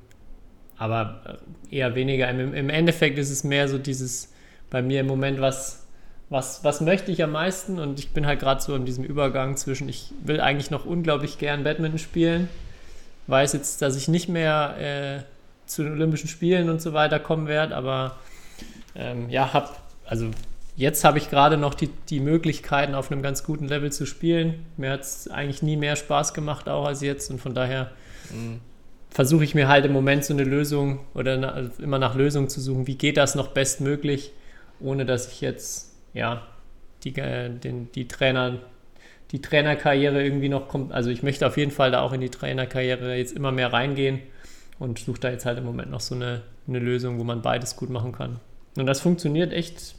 aber eher weniger. Im, Im Endeffekt ist es mehr so dieses bei mir im Moment, was, was, was möchte ich am meisten? Und ich bin halt gerade so in diesem Übergang zwischen, ich will eigentlich noch unglaublich gern Badminton spielen, weiß jetzt, dass ich nicht mehr äh, zu den Olympischen Spielen und so weiter kommen werde, aber ähm, ja, habe also Jetzt habe ich gerade noch die, die Möglichkeiten, auf einem ganz guten Level zu spielen. Mir hat es eigentlich nie mehr Spaß gemacht, auch als jetzt. Und von daher mhm. versuche ich mir halt im Moment so eine Lösung oder also immer nach Lösungen zu suchen. Wie geht das noch bestmöglich, ohne dass ich jetzt, ja, die, äh, den, die Trainer, die Trainerkarriere irgendwie noch kommt. Also ich möchte auf jeden Fall da auch in die Trainerkarriere jetzt immer mehr reingehen und suche da jetzt halt im Moment noch so eine, eine Lösung, wo man beides gut machen kann. Und das funktioniert echt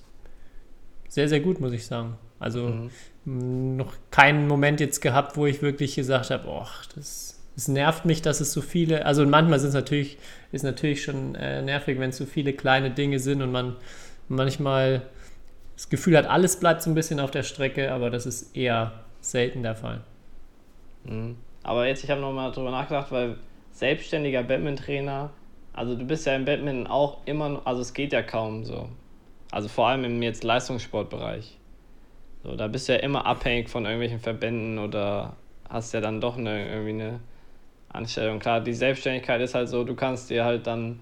sehr, sehr gut, muss ich sagen. Also mhm. noch keinen Moment jetzt gehabt, wo ich wirklich gesagt habe, oh, das, das nervt mich, dass es so viele, also manchmal sind es natürlich, ist natürlich schon äh, nervig, wenn es so viele kleine Dinge sind und man manchmal das Gefühl hat, alles bleibt so ein bisschen auf der Strecke, aber das ist eher selten der Fall. Mhm. Aber jetzt, ich habe nochmal drüber nachgedacht, weil selbstständiger Badminton-Trainer, also du bist ja im Badminton auch immer, also es geht ja kaum so. Also vor allem im jetzt Leistungssportbereich. So, da bist du ja immer abhängig von irgendwelchen Verbänden oder hast ja dann doch eine, irgendwie eine Anstellung. Klar, die Selbstständigkeit ist halt so, du kannst dir halt dann,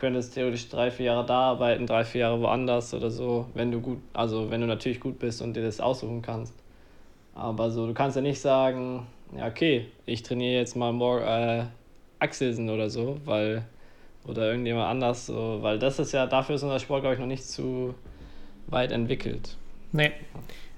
könntest theoretisch drei, vier Jahre da arbeiten, drei, vier Jahre woanders oder so, wenn du gut, also wenn du natürlich gut bist und dir das aussuchen kannst. Aber so, du kannst ja nicht sagen, ja, okay, ich trainiere jetzt mal morgen äh, Axelsen oder so, weil, oder irgendjemand anders, so, weil das ist ja, dafür ist unser Sport, glaube ich, noch nicht zu weit entwickelt. Nee.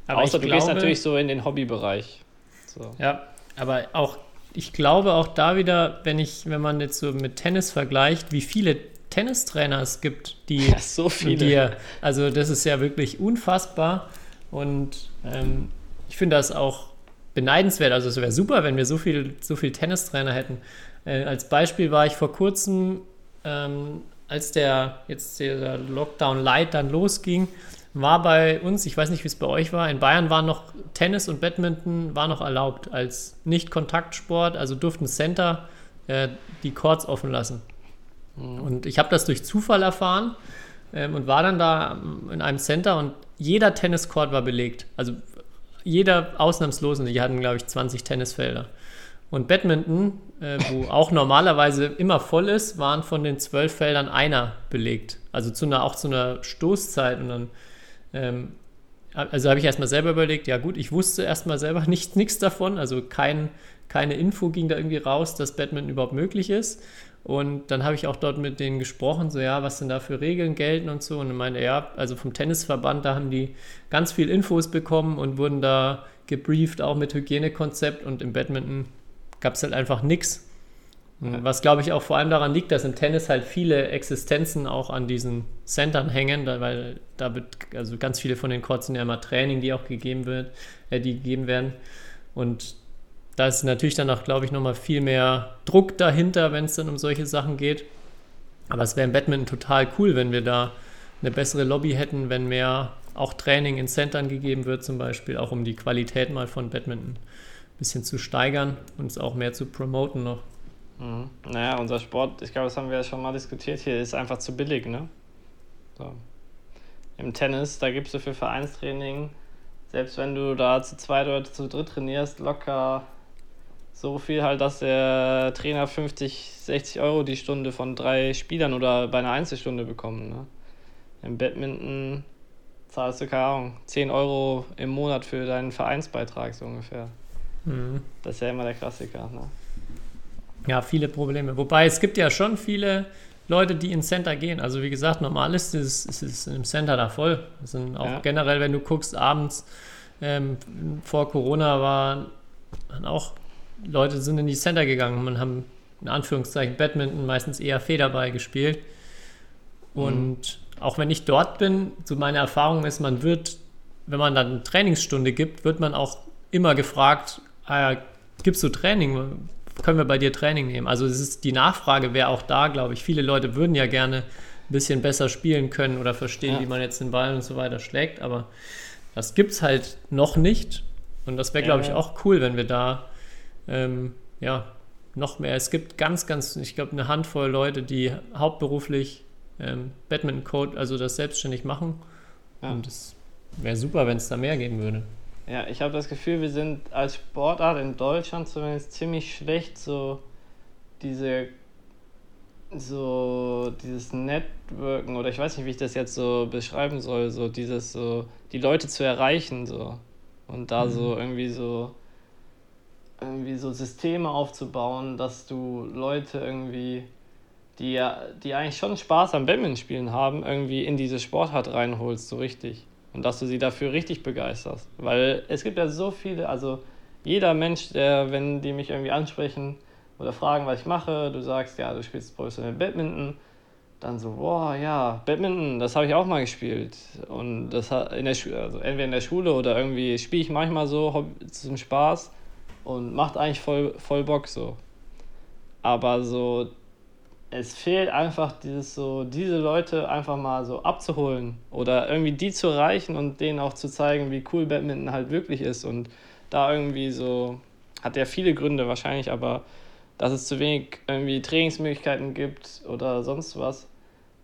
Aber Außer du glaube, gehst natürlich so in den Hobbybereich. So. Ja, aber auch, ich glaube auch da wieder, wenn ich, wenn man jetzt so mit Tennis vergleicht, wie viele Tennistrainer es gibt, die ja, so viele. Dir, also das ist ja wirklich unfassbar und ähm, ich finde das auch beneidenswert. Also es wäre super, wenn wir so viel, so viel Tennistrainer hätten. Äh, als Beispiel war ich vor kurzem, ähm, als der jetzt der Lockdown Light dann losging, war bei uns, ich weiß nicht, wie es bei euch war, in Bayern war noch Tennis und Badminton war noch erlaubt als Nicht-Kontaktsport, also durften Center äh, die Courts offen lassen. Mhm. Und ich habe das durch Zufall erfahren ähm, und war dann da in einem Center und jeder Tenniscourt war belegt. Also jeder ausnahmslos, und die hatten, glaube ich, 20 Tennisfelder. Und Badminton, äh, wo auch normalerweise immer voll ist, waren von den zwölf Feldern einer belegt. Also zu einer, auch zu einer Stoßzeit. Und dann, ähm, also habe ich erstmal selber überlegt, ja gut, ich wusste erstmal selber nichts davon. Also kein, keine Info ging da irgendwie raus, dass Badminton überhaupt möglich ist. Und dann habe ich auch dort mit denen gesprochen, so ja, was denn da für Regeln gelten und so. Und ich meinte, ja, also vom Tennisverband, da haben die ganz viel Infos bekommen und wurden da gebrieft, auch mit Hygienekonzept. Und im Badminton gab es halt einfach nichts. Was glaube ich auch vor allem daran liegt, dass im Tennis halt viele Existenzen auch an diesen Centern hängen, weil da wird, also ganz viele von den Courts sind ja immer Training, die auch gegeben wird, äh, die gegeben werden. Und da ist natürlich dann auch, glaube ich, nochmal viel mehr Druck dahinter, wenn es dann um solche Sachen geht. Aber es wäre im Badminton total cool, wenn wir da eine bessere Lobby hätten, wenn mehr auch Training in Centern gegeben wird, zum Beispiel, auch um die Qualität mal von Badminton bisschen zu steigern und es auch mehr zu promoten noch. Mhm. Naja, unser Sport, ich glaube, das haben wir ja schon mal diskutiert hier, ist einfach zu billig, ne? So. Im Tennis, da gibst du für Vereinstraining, selbst wenn du da zu zweit oder zu dritt trainierst, locker so viel halt, dass der Trainer 50, 60 Euro die Stunde von drei Spielern oder bei einer Einzelstunde bekommt. Ne? Im Badminton zahlst du, keine Ahnung, 10 Euro im Monat für deinen Vereinsbeitrag so ungefähr. Mhm. Das ist ja immer der Klassiker. Ne? Ja, viele Probleme. Wobei es gibt ja schon viele Leute, die ins Center gehen. Also wie gesagt, normal ist es, ist es im Center da voll. Das sind auch ja. generell, wenn du guckst, abends ähm, vor Corona waren auch Leute sind in die Center gegangen und haben in Anführungszeichen Badminton meistens eher Federball gespielt. Und mhm. auch wenn ich dort bin, so meine Erfahrung ist, man wird, wenn man dann eine Trainingsstunde gibt, wird man auch immer gefragt, ah, gibst du Training? Können wir bei dir Training nehmen? Also es ist die Nachfrage wäre auch da, glaube ich. Viele Leute würden ja gerne ein bisschen besser spielen können oder verstehen, ja. wie man jetzt den Ball und so weiter schlägt, aber das gibt es halt noch nicht. Und das wäre, glaube ich, auch cool, wenn wir da ähm, ja noch mehr. Es gibt ganz, ganz, ich glaube, eine Handvoll Leute, die hauptberuflich ähm, Badminton-Code, also das selbstständig machen. Ja. Und es wäre super, wenn es da mehr geben würde. Ja, ich habe das Gefühl, wir sind als Sportart in Deutschland zumindest ziemlich schlecht, so diese so dieses Networken oder ich weiß nicht, wie ich das jetzt so beschreiben soll, so dieses so die Leute zu erreichen so und da mhm. so irgendwie so irgendwie so Systeme aufzubauen, dass du Leute irgendwie die ja die eigentlich schon Spaß am Badminton spielen haben, irgendwie in diese Sportart reinholst so richtig und dass du sie dafür richtig begeisterst. Weil es gibt ja so viele, also jeder Mensch, der, wenn die mich irgendwie ansprechen oder fragen, was ich mache, du sagst, ja, du spielst professionell Badminton, dann so, boah, ja, Badminton, das habe ich auch mal gespielt. Und das in der also entweder in der Schule oder irgendwie spiele ich manchmal so zum Spaß und macht eigentlich voll, voll Bock so. Aber so es fehlt einfach dieses so, diese Leute einfach mal so abzuholen oder irgendwie die zu erreichen und denen auch zu zeigen, wie cool Badminton halt wirklich ist. Und da irgendwie so, hat ja viele Gründe wahrscheinlich, aber dass es zu wenig irgendwie Trainingsmöglichkeiten gibt oder sonst was.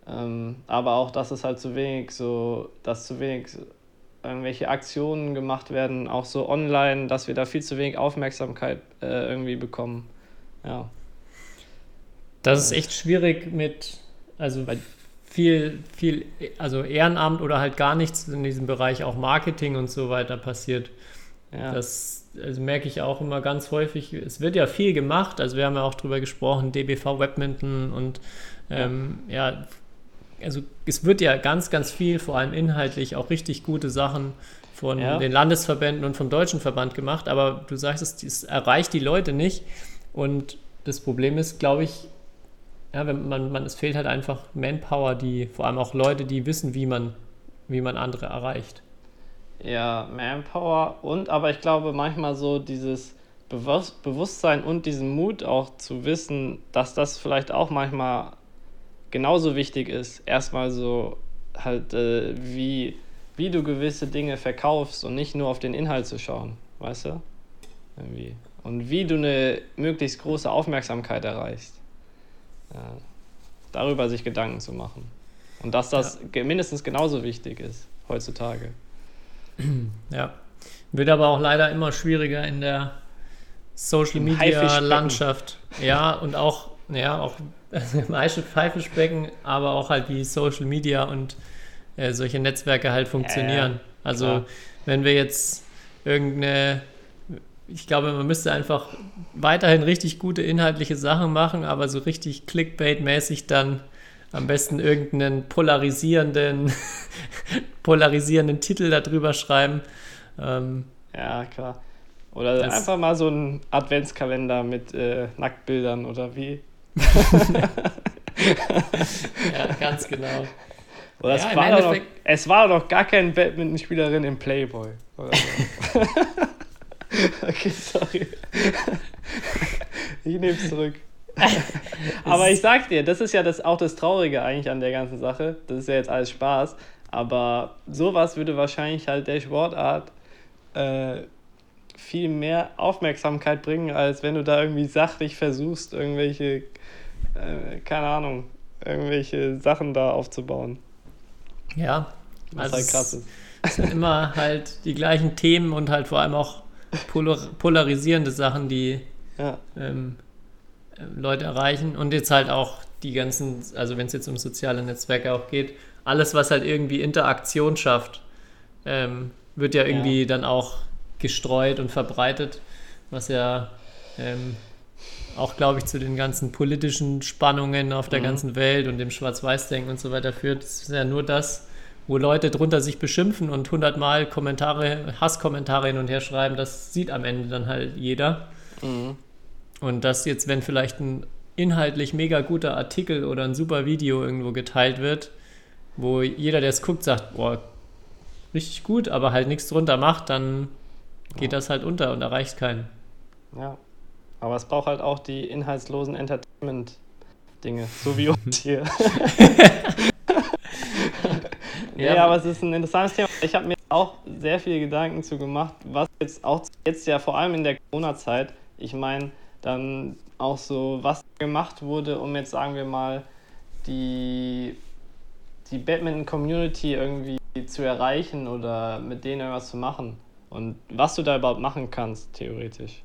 Ähm, aber auch, dass es halt zu wenig so, dass zu wenig irgendwelche Aktionen gemacht werden, auch so online, dass wir da viel zu wenig Aufmerksamkeit äh, irgendwie bekommen. Ja. Das ist echt schwierig mit, also viel, viel, also Ehrenamt oder halt gar nichts in diesem Bereich, auch Marketing und so weiter passiert. Ja. Das also merke ich auch immer ganz häufig. Es wird ja viel gemacht, also wir haben ja auch drüber gesprochen, DBV Webminton und ähm, ja. ja, also es wird ja ganz, ganz viel, vor allem inhaltlich, auch richtig gute Sachen von ja. den Landesverbänden und vom Deutschen Verband gemacht, aber du sagst, es, es erreicht die Leute nicht und das Problem ist, glaube ich, ja, wenn man, man, es fehlt halt einfach Manpower, die, vor allem auch Leute, die wissen, wie man, wie man andere erreicht. Ja, Manpower und aber ich glaube manchmal so dieses Bewusstsein und diesen Mut auch zu wissen, dass das vielleicht auch manchmal genauso wichtig ist. Erstmal so halt, äh, wie, wie du gewisse Dinge verkaufst und nicht nur auf den Inhalt zu schauen, weißt du? Irgendwie. Und wie du eine möglichst große Aufmerksamkeit erreichst. Ja, darüber sich Gedanken zu machen. Und dass das ja. mindestens genauso wichtig ist heutzutage. Ja. Wird aber auch leider immer schwieriger in der Social Media Landschaft. Ja, und auch, ja, auch im Haifischbecken, aber auch halt wie Social Media und äh, solche Netzwerke halt funktionieren. Ja, also, klar. wenn wir jetzt irgendeine ich glaube, man müsste einfach weiterhin richtig gute inhaltliche Sachen machen, aber so richtig Clickbait-mäßig dann am besten irgendeinen polarisierenden, polarisierenden Titel darüber schreiben. Ähm, ja, klar. Oder einfach mal so ein Adventskalender mit äh, Nacktbildern oder wie? Ja, ganz genau. Oder ja, es, war doch, es war doch gar keine Badmintonspielerin im Playboy. Oder so. okay, sorry. ich nehme es zurück. aber ich sag dir, das ist ja das, auch das Traurige eigentlich an der ganzen Sache. Das ist ja jetzt alles Spaß. Aber sowas würde wahrscheinlich halt der Sportart äh, viel mehr Aufmerksamkeit bringen, als wenn du da irgendwie sachlich versuchst, irgendwelche, äh, keine Ahnung, irgendwelche Sachen da aufzubauen. Ja, was also halt krass ist. Es sind immer halt die gleichen Themen und halt vor allem auch polar polarisierende Sachen, die ja. ähm, Leute erreichen und jetzt halt auch die ganzen, also wenn es jetzt um soziale Netzwerke auch geht, alles, was halt irgendwie Interaktion schafft, ähm, wird ja irgendwie ja. dann auch gestreut und verbreitet, was ja ähm, auch, glaube ich, zu den ganzen politischen Spannungen auf der mhm. ganzen Welt und dem Schwarz-Weiß-Denken und so weiter führt. Das ist ja nur das, wo Leute drunter sich beschimpfen und hundertmal Kommentare, Hasskommentare hin und her schreiben, das sieht am Ende dann halt jeder. Mhm. Und dass jetzt, wenn vielleicht ein inhaltlich mega guter Artikel oder ein super Video irgendwo geteilt wird, wo jeder, der es guckt, sagt, boah, richtig gut, aber halt nichts drunter macht, dann geht ja. das halt unter und erreicht keinen. Ja, aber es braucht halt auch die inhaltslosen Entertainment-Dinge, so wie uns hier. ja, ja, aber es ist ein interessantes Thema. Ich habe mir auch sehr viele Gedanken zu gemacht, was jetzt auch jetzt ja vor allem in der Corona-Zeit, ich meine, dann auch so, was gemacht wurde, um jetzt sagen wir mal die, die Badminton-Community irgendwie zu erreichen oder mit denen irgendwas zu machen. Und was du da überhaupt machen kannst, theoretisch.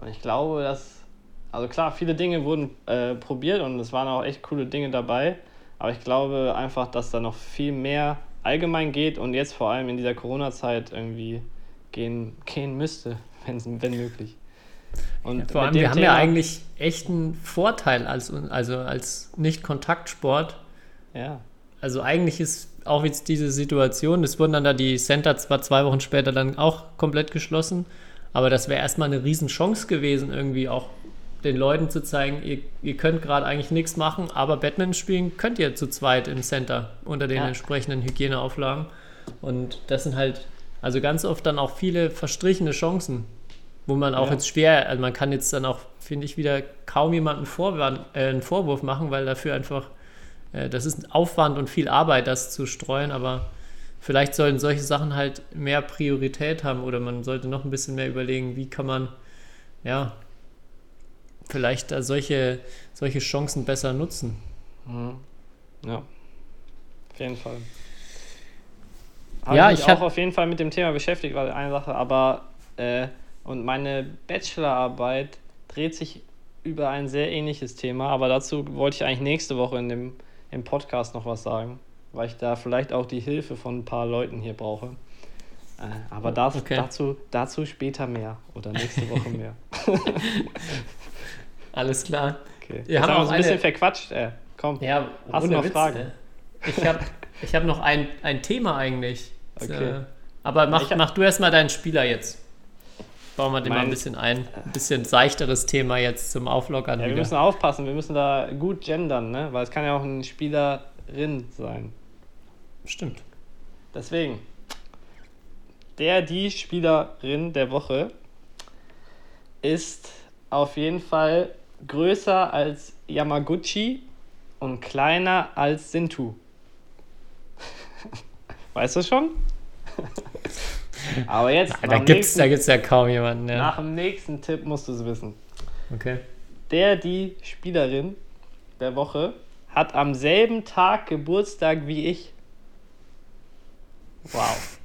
Und ich glaube, dass, also klar, viele Dinge wurden äh, probiert und es waren auch echt coole Dinge dabei. Aber ich glaube einfach, dass da noch viel mehr allgemein geht und jetzt vor allem in dieser Corona-Zeit irgendwie gehen, gehen müsste, wenn, wenn möglich. Und ja, vor allem, wir haben ja eigentlich echt einen Vorteil als, also als Nicht-Kontaktsport. Ja. Also eigentlich ist auch jetzt diese Situation, es wurden dann da die Center zwar zwei Wochen später dann auch komplett geschlossen, aber das wäre erstmal eine Riesenchance gewesen, irgendwie auch den Leuten zu zeigen, ihr, ihr könnt gerade eigentlich nichts machen, aber Badminton spielen könnt ihr zu zweit im Center unter den ja. entsprechenden Hygieneauflagen. Und das sind halt, also ganz oft dann auch viele verstrichene Chancen, wo man auch ja. jetzt schwer, also man kann jetzt dann auch, finde ich, wieder kaum jemanden Vorwand, äh, einen Vorwurf machen, weil dafür einfach, das ist ein Aufwand und viel Arbeit, das zu streuen, aber vielleicht sollten solche Sachen halt mehr Priorität haben oder man sollte noch ein bisschen mehr überlegen, wie kann man, ja, vielleicht solche, solche Chancen besser nutzen. Mhm. Ja, auf jeden Fall. habe Ja, mich ich auch auf jeden Fall mit dem Thema beschäftigt, weil eine Sache, aber äh, und meine Bachelorarbeit dreht sich über ein sehr ähnliches Thema, aber dazu wollte ich eigentlich nächste Woche in dem im Podcast noch was sagen, weil ich da vielleicht auch die Hilfe von ein paar Leuten hier brauche. Äh, aber das, Okay. dazu, dazu später mehr oder nächste Woche mehr. Alles klar. Okay. Wir Jetzt haben haben uns ein bisschen eine- verquatscht. Äh, komm. Ja, Hast du noch Witz, Fragen? ey. Ich habe ich hab noch ein, ein Thema eigentlich. Okay. Äh, aber mach, hab- mach du erstmal deinen Spieler jetzt. Bauen wir den mal ein bisschen ein. Ein bisschen seichteres Thema jetzt zum Auflockern Ja, wir wieder. müssen aufpassen, wir müssen da gut gendern, ne? Weil es kann ja auch eine Spielerin sein. Stimmt. Deswegen, der, die Spielerin der Woche ist auf jeden Fall größer als Yamaguchi und kleiner als Sintu. Weißt du schon? Aber jetzt, Da gibt's, da nächsten, gibt's ja kaum jemanden. Ja. nach dem nächsten Tipp musst du es wissen. Okay. Der, die Spielerin der Woche hat am selben Tag Geburtstag wie ich. Wow.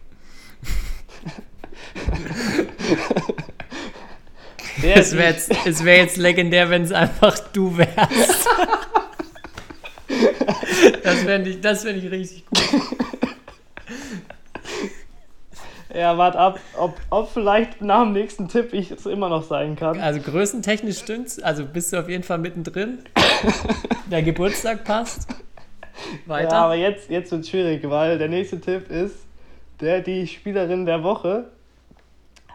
Der, Es wäre jetzt, es wär jetzt legendär, wenn es einfach du wärst. das fände ich, das fänd ich richtig gut. Ja, warte ab, ob, ob vielleicht nach dem nächsten Tipp ich es immer noch sein kann. Also größentechnisch stimmt's. Also bist du auf jeden Fall mittendrin. Der Geburtstag passt. Weiter. Ja, aber jetzt, jetzt wird schwierig, weil der nächste Tipp ist, der, die Spielerin der Woche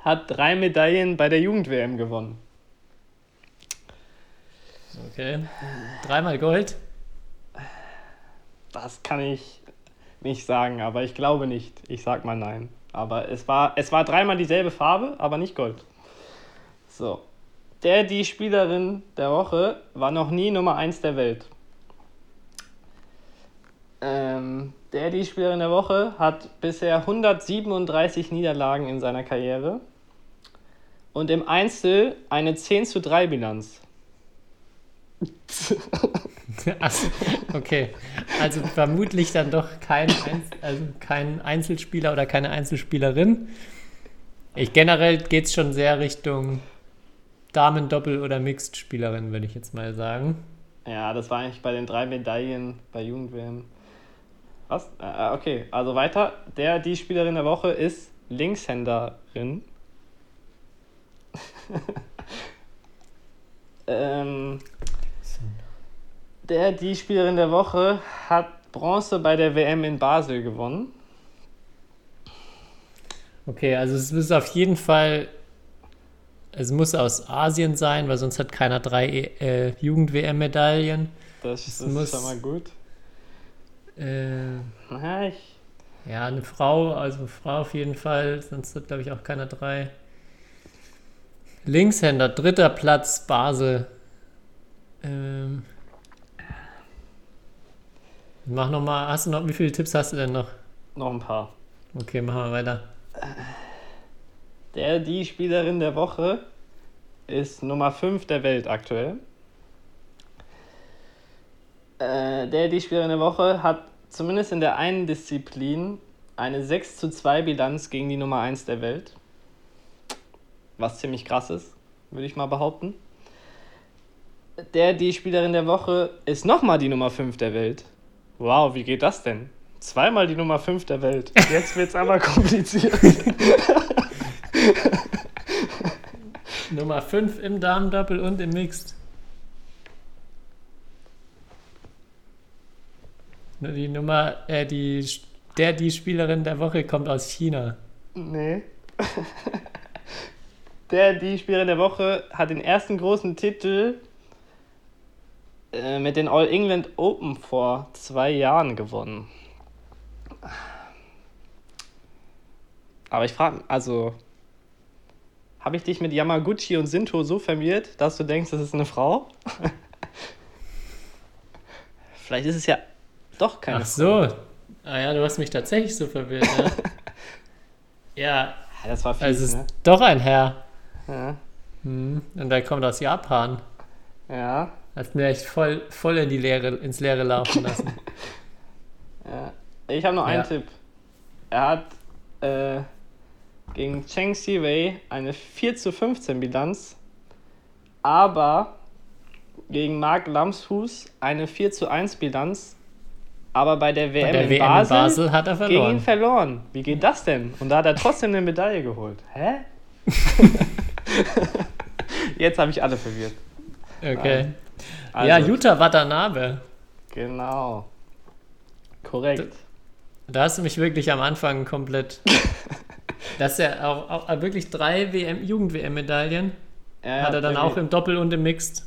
hat drei Medaillen bei der Jugend-WM gewonnen. okay. Dreimal Gold. Das kann ich nicht sagen, aber ich glaube nicht. Ich sag mal nein. Aber es war, es war dreimal dieselbe Farbe, aber nicht Gold. So. Der, die Spielerin der Woche war noch nie Nummer 1 der Welt. Ähm, der, die Spielerin der Woche hat bisher 137 Niederlagen in seiner Karriere und im Einzel eine 10 zu 3 Bilanz. Ach, okay. Also vermutlich dann doch kein, also kein Einzelspieler oder keine Einzelspielerin. Ich generell geht es schon sehr Richtung Damen-Doppel- oder Mixed-Spielerin, würde ich jetzt mal sagen. Ja, das war eigentlich bei den drei Medaillen bei Jugend-WM. Was? Äh, okay, also weiter. Der, die Spielerin der Woche ist Linkshänderin. ähm, der, die Spielerin der Woche hat Bronze bei der WM in Basel gewonnen. Okay, also es muss auf jeden Fall, es muss aus Asien sein, weil sonst hat keiner drei äh, Jugend-WM-Medaillen. Das, das muss- ist schon mal gut. Äh, Na, ich, ja, eine Frau, also Frau auf jeden Fall, sonst hat, glaube ich, auch keiner drei. Linkshänder, dritter Platz, Basel. Ähm, mach nochmal, hast du noch, wie viele Tipps hast du denn noch? noch ein paar. Okay, machen wir weiter. Der, die Spielerin der Woche ist Nummer 5 der Welt aktuell. Äh, der, die Spielerin der Woche hat zumindest in der einen Disziplin eine 6 zu 2 Bilanz gegen die Nummer 1 der Welt. Was ziemlich krass ist, würde ich mal behaupten. Der, die Spielerin der Woche ist nochmal die Nummer 5 der Welt. Wow, wie geht das denn? Zweimal die Nummer 5 der Welt. Jetzt wird es aber kompliziert. Nummer 5 im Damen-Doppel und im Mixed. Nur Die Nummer, äh, die, der, die Spielerin der Woche kommt aus China. Nee. Der, die Spielerin der Woche hat den ersten großen Titel äh, mit den All England Open vor zwei Jahren gewonnen. Aber ich frage, also, habe ich dich mit Yamaguchi und Sinto so verwirrt, dass du denkst, das ist eine Frau? Vielleicht ist es ja doch keine Ach so. Ah ja, du hast mich tatsächlich so verwirrt, ne? ja, Frau. Das war fies, also es ist ne? doch ein Herr. Ja. Hm. Und der kommt aus Japan. ja. Hat mir echt voll, voll in die Leere, ins Leere laufen lassen. Ja. Ich habe noch einen Ja. Tipp. Er hat äh, gegen Cheng Siwei eine 4 zu 15 Bilanz, aber gegen Mark Lamsfuß eine 4 zu 1 Bilanz. Aber bei der WM, Bei der in, WM Basel in Basel hat er gegen ihn verloren. verloren. Wie geht das denn? Und da hat er trotzdem eine Medaille geholt. Hä? Jetzt habe ich alle verwirrt. Okay. Also, ja, Jutta Watanabe. Genau. Korrekt. Da hast du mich wirklich am Anfang komplett. Das ist ja auch, auch wirklich drei WM, Jugend-WM-Medaillen. Ja, Hat er dann auch im Doppel und im Mixed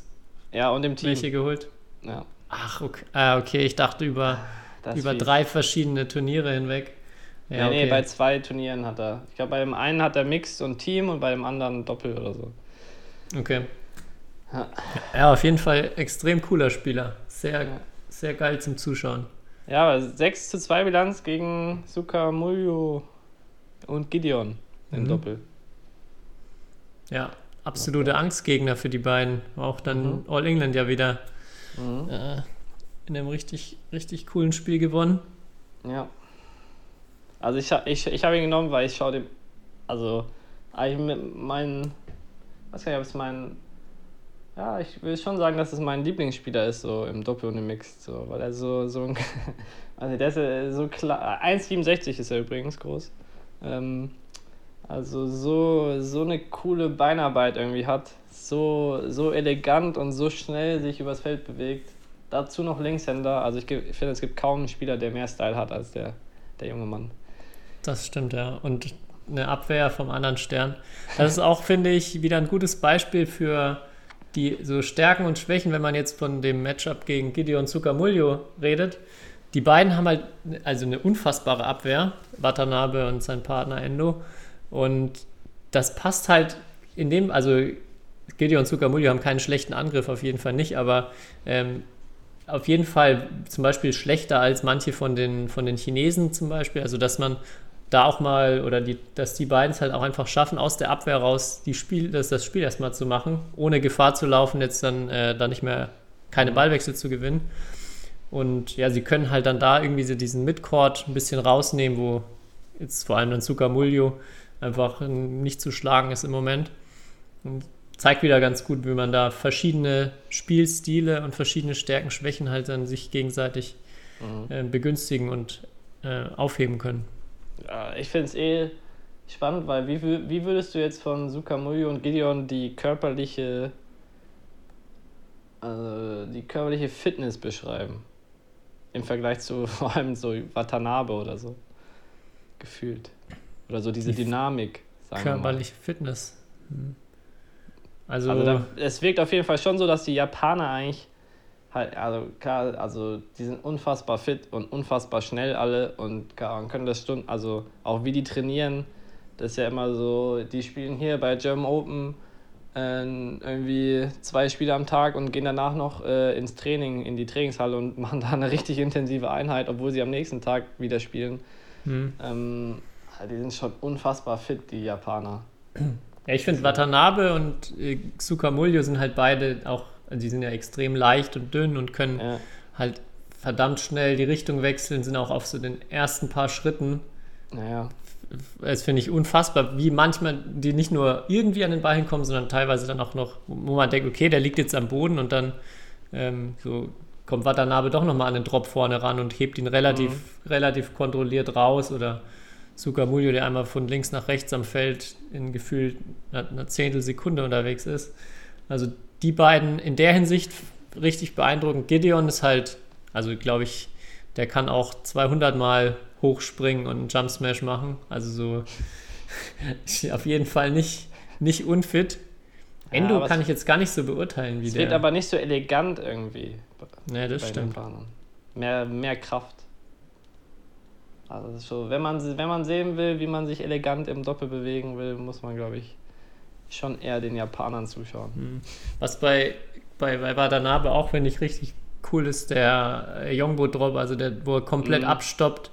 Ja, und im Team. welche geholt. Ja, Ach, okay. Ah, okay, ich dachte über, das über drei verschiedene Turniere hinweg. Ja, nee, okay. nee, bei zwei Turnieren hat er. Ich glaube, bei dem einen hat er Mixed und Team und bei dem anderen Doppel oder so. okay. Ja. Ja, auf jeden Fall extrem cooler Spieler. Sehr, Ja. sehr geil zum Zuschauen. Ja, aber 6 zu 2 Bilanz gegen Suka Muljo und Gideon im Mhm. Doppel. Ja, absolute Angstgegner für die beiden. Auch dann Mhm. All England ja wieder Mhm. äh, in einem richtig, richtig coolen Spiel gewonnen. Ja. Also ich, ich, ich habe ihn genommen, weil ich schaue dem, also eigentlich mit meinen, weiß gar nicht, ob es mein, ja, ich will schon sagen, dass es mein Lieblingsspieler ist, so im Doppel und im Mixed, so, weil er so, so ein, also der ist äh, so klar, 1,67 ist er übrigens groß, ähm, also so, so eine coole Beinarbeit irgendwie hat, so, so elegant und so schnell sich übers Feld bewegt, dazu noch Linkshänder, also ich, ich finde, es gibt kaum einen Spieler, der mehr Style hat als der, der junge Mann. Das stimmt, ja. Und eine Abwehr vom anderen Stern. Das ist auch, finde ich, wieder ein gutes Beispiel für die so Stärken und Schwächen, wenn man jetzt von dem Matchup gegen Gideon Zucamullo redet. Die beiden haben halt also eine unfassbare Abwehr, Watanabe und sein Partner Endo. Und das passt halt in dem, also Gideon und Zucamullo haben keinen schlechten Angriff, auf jeden Fall nicht, aber ähm, auf jeden Fall zum Beispiel schlechter als manche von den, von den Chinesen zum Beispiel. Also dass man da auch mal oder die, dass die beiden es halt auch einfach schaffen, aus der Abwehr raus die Spiel, das, das Spiel erstmal zu machen, ohne Gefahr zu laufen, jetzt dann äh, da nicht mehr keine Ballwechsel zu gewinnen. Und ja, sie können halt dann da irgendwie so diesen Midcourt ein bisschen rausnehmen, wo jetzt vor allem dann Zuka Muljo einfach nicht zu schlagen ist im Moment. Und zeigt wieder ganz gut, wie man da verschiedene Spielstile und verschiedene Stärken, Schwächen halt dann sich gegenseitig äh, begünstigen und äh, aufheben können. Ich finde es eh spannend, weil wie, wie würdest du jetzt von Sukamuljo und Gideon die körperliche, also die körperliche Fitness beschreiben? Im Vergleich zu vor allem so Watanabe oder so. Gefühlt. Oder so diese Die Dynamik, sagen wir mal. Körperliche Fitness. Hm. Also, Also da, es wirkt auf jeden Fall schon so, dass die Japaner eigentlich halt, also klar, also die sind unfassbar fit und unfassbar schnell alle und und können das Stunden, also auch wie die trainieren, das ist ja immer so, die spielen hier bei German Open äh, irgendwie zwei Spiele am Tag und gehen danach noch äh, ins Training, in die Trainingshalle und machen da eine richtig intensive Einheit, obwohl sie am nächsten Tag wieder spielen. hm. Ähm, die sind schon unfassbar fit, die Japaner. Ja, ich finde Watanabe und äh, Tsukamuljo sind halt beide auch, also die sind ja extrem leicht und dünn und können Ja. halt verdammt schnell die Richtung wechseln, sind auch auf so den ersten paar Schritten. Naja. Das finde ich unfassbar, wie manchmal die nicht nur irgendwie an den Ball hinkommen, sondern teilweise dann auch noch, wo man denkt, okay, der liegt jetzt am Boden und dann ähm, so kommt Watanabe doch nochmal an den Drop vorne ran und hebt ihn relativ, relativ kontrolliert raus oder Sukamuljo, der einmal von links nach rechts am Feld in gefühlt einer, einer Zehntelsekunde unterwegs ist. Also die beiden in der Hinsicht richtig beeindruckend. Gideon ist halt, also glaube ich, der kann auch 200 Mal hochspringen und einen Jump Smash machen. Also so auf jeden Fall nicht, nicht unfit. Ja, Endo aber kann ich jetzt gar nicht so beurteilen, wie Es der. wird aber nicht so elegant irgendwie. ne, das stimmt. Mehr, mehr Kraft. Also so, wenn man, wenn man sehen will, wie man sich elegant im Doppel bewegen will, muss man, glaube ich, schon eher den Japanern zuschauen. Was bei, bei, bei Watanabe auch, finde ich, richtig cool ist, der äh, Yongbo-Drop, also der, wo er komplett Mhm. abstoppt.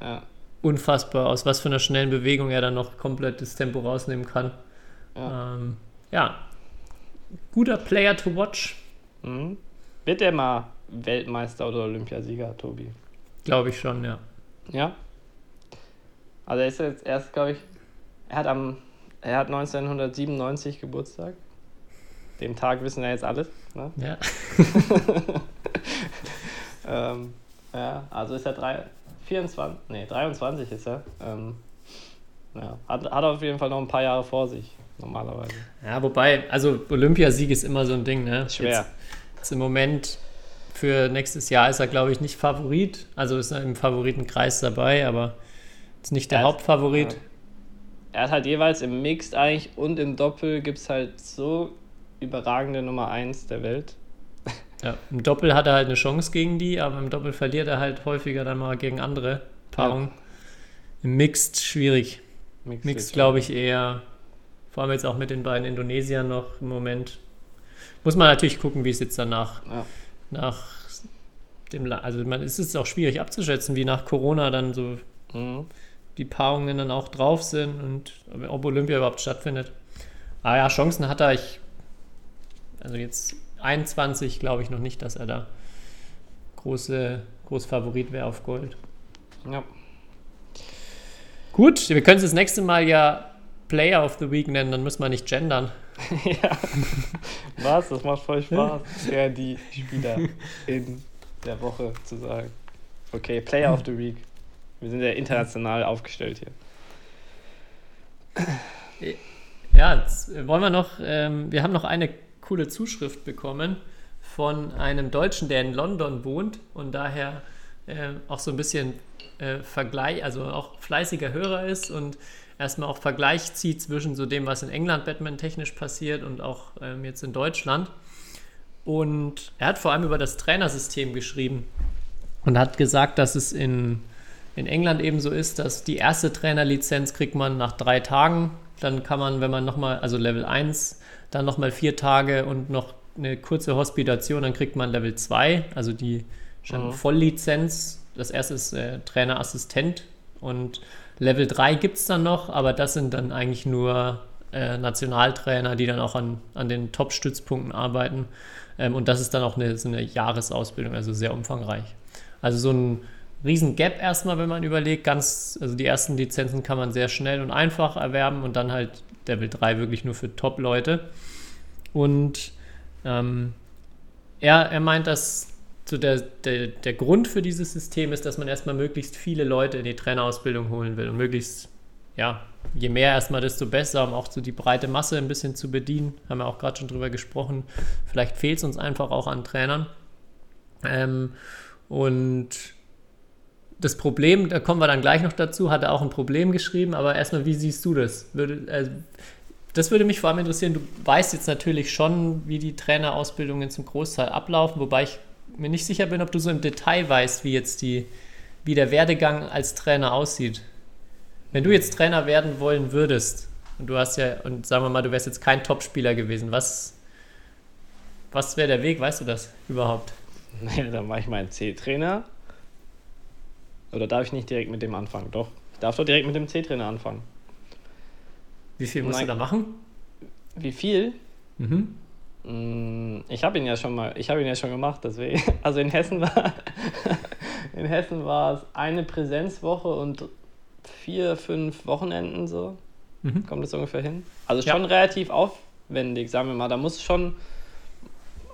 Ja, Unfassbar, aus was für einer schnellen Bewegung er dann noch komplett das Tempo rausnehmen kann. ja. Ähm, ja, guter Player to watch, Mhm. Wird der mal Weltmeister oder Olympiasieger, Tobi? glaube ich schon, ja. Ja? Also er ist jetzt erst, glaube ich, er hat am, er hat 1997 Geburtstag. Dem Tag wissen wir jetzt alles. Ne? Ja. ähm, ja, also ist er drei, 24, nee, 23 ist er. Ähm, ja, hat, hat auf jeden Fall noch ein paar Jahre vor sich, normalerweise. Ja, wobei, also Olympiasieg ist immer so ein Ding, ne? Schwer. Jetzt, jetzt im Moment für nächstes Jahr ist er, glaube ich, nicht Favorit. Also ist er im Favoritenkreis dabei, aber ist nicht der Er ist- Hauptfavorit. ja. Er hat halt jeweils im Mixed eigentlich und im Doppel gibt es halt so überragende Nummer 1 der Welt. Ja. Im Doppel hat er halt eine Chance gegen die, aber im Doppel verliert er halt häufiger dann mal gegen andere Paarungen. Im Mixed schwierig. Mixed, Mixed glaube ich eher, vor allem jetzt auch mit den beiden Indonesiern noch im Moment. Muss man natürlich gucken, wie es jetzt danach Ja. nach dem, also man, es ist auch schwierig abzuschätzen, wie nach Corona dann so Mhm. Die Paarungen dann auch drauf sind und ob Olympia überhaupt stattfindet. Ah ja, Chancen hat er. Ich, also jetzt 21 glaube ich noch nicht, dass er da große, groß Favorit wäre auf Gold. Ja. Gut, wir können es das nächste Mal ja Player of the Week nennen, dann müssen wir nicht gendern. ja. Was? Das macht voll Spaß. Ja, die Spieler in der Woche zu sagen. Okay, Player of the Week. Wir sind ja international aufgestellt hier. Ja, jetzt wollen wir noch, ähm, wir haben noch eine coole Zuschrift bekommen von einem Deutschen, der in London wohnt und daher äh, auch so ein bisschen äh, Vergleich, also auch fleißiger Hörer ist und erstmal auch Vergleich zieht zwischen so dem, was in England Batman-technisch passiert und auch ähm, jetzt in Deutschland. Und er hat vor allem über das Trainersystem geschrieben und hat gesagt, dass es in, in England eben so ist, dass die erste Trainerlizenz kriegt man nach drei Tagen. Dann kann man, wenn man nochmal, also Level 1, dann nochmal vier Tage und noch eine kurze Hospitation, dann kriegt man Level 2, also die schon Mhm. Volllizenz. Das erste ist äh, Trainerassistent und Level 3 gibt es dann noch, aber das sind dann eigentlich nur äh, Nationaltrainer, die dann auch an, an den Top-Stützpunkten arbeiten. Ähm, und das ist dann auch eine, so eine Jahresausbildung, also sehr umfangreich. Also so ein riesen Gap erstmal, wenn man überlegt. Ganz, also die ersten Lizenzen kann man sehr schnell und einfach erwerben und dann halt Level 3 wirklich nur für Top-Leute. Und ähm, er, er meint, dass so der, der, der Grund für dieses System ist, dass man erstmal möglichst viele Leute in die Trainerausbildung holen will und möglichst, ja, je mehr erstmal, desto besser, um auch so die breite Masse ein bisschen zu bedienen. Haben wir auch gerade schon drüber gesprochen. Vielleicht fehlt es uns einfach auch an Trainern. Ähm, und das Problem, da kommen wir dann gleich noch dazu, hat er auch ein Problem geschrieben, aber erstmal, wie siehst du das? Würde, also, das würde mich vor allem interessieren. Du weißt jetzt natürlich schon, wie die Trainerausbildungen zum Großteil ablaufen, wobei ich mir nicht sicher bin, ob du so im Detail weißt, wie jetzt die, wie der Werdegang als Trainer aussieht. Wenn du jetzt Trainer werden wollen würdest, und du hast ja, und sagen wir mal, du wärst jetzt kein Topspieler gewesen, was, was wäre der Weg, weißt du das überhaupt? Naja, dann mache ich meinen C-Trainer. Oder darf ich nicht direkt mit dem anfangen? Doch. Ich darf doch direkt mit dem C-Trainer anfangen. Wie viel musst Nein. du da machen? Wie viel? Mhm. Mm, Ich habe ihn ja schon mal, ich habe ihn ja schon gemacht, deswegen. Also in Hessen war, in Hessen war es eine Präsenzwoche und vier, fünf Wochenenden so. Mhm. Kommt das ungefähr hin? Also Ja. schon relativ aufwendig, sagen wir mal. Da muss schon,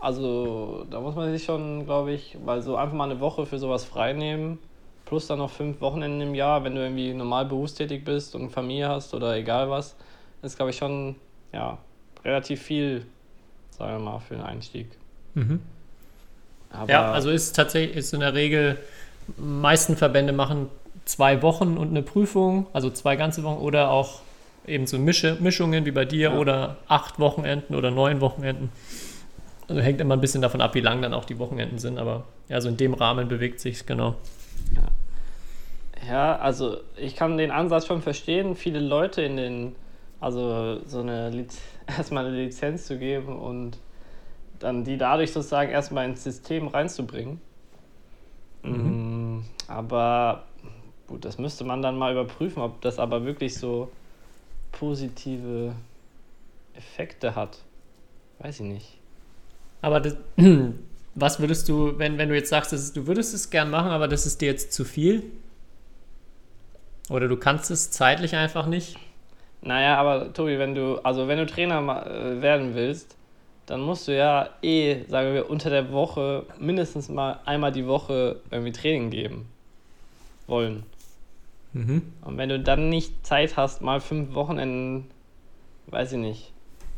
also da muss man sich schon, glaube ich, weil so einfach mal eine Woche für sowas freinehmen, plus dann noch fünf Wochenenden im Jahr, wenn du irgendwie normal berufstätig bist und Familie hast oder egal was, ist, glaube ich, schon, ja, relativ viel, sagen wir mal, für den Einstieg. Mhm. Aber Ja, also ist tatsächlich ist in der Regel, meisten Verbände machen zwei Wochen und eine Prüfung, also zwei ganze Wochen oder auch eben so Mische, Mischungen wie bei dir Ja. oder acht Wochenenden oder neun Wochenenden. Also hängt immer ein bisschen davon ab, wie lang dann auch die Wochenenden sind, aber ja, so in dem Rahmen bewegt sich genau. Ja, also ich kann den Ansatz schon verstehen. Viele Leute in den, also so eine Liz erstmal eine Lizenz zu geben und dann die dadurch sozusagen erstmal ins System reinzubringen. Mm, Aber gut, das müsste man dann mal überprüfen, ob das aber wirklich so positive Effekte hat. Weiß ich nicht. Aber das, was würdest du, wenn, wenn du jetzt sagst, ist, du würdest es gern machen, aber das ist dir jetzt zu viel? Oder du kannst es zeitlich einfach nicht? Naja, aber Tobi, wenn du, also wenn du Trainer äh, werden willst, dann musst du ja eh, sagen wir, unter der Woche mindestens mal einmal die Woche irgendwie Training geben wollen. Mhm. Und wenn du dann nicht Zeit hast, mal fünf Wochenenden, weiß ich nicht.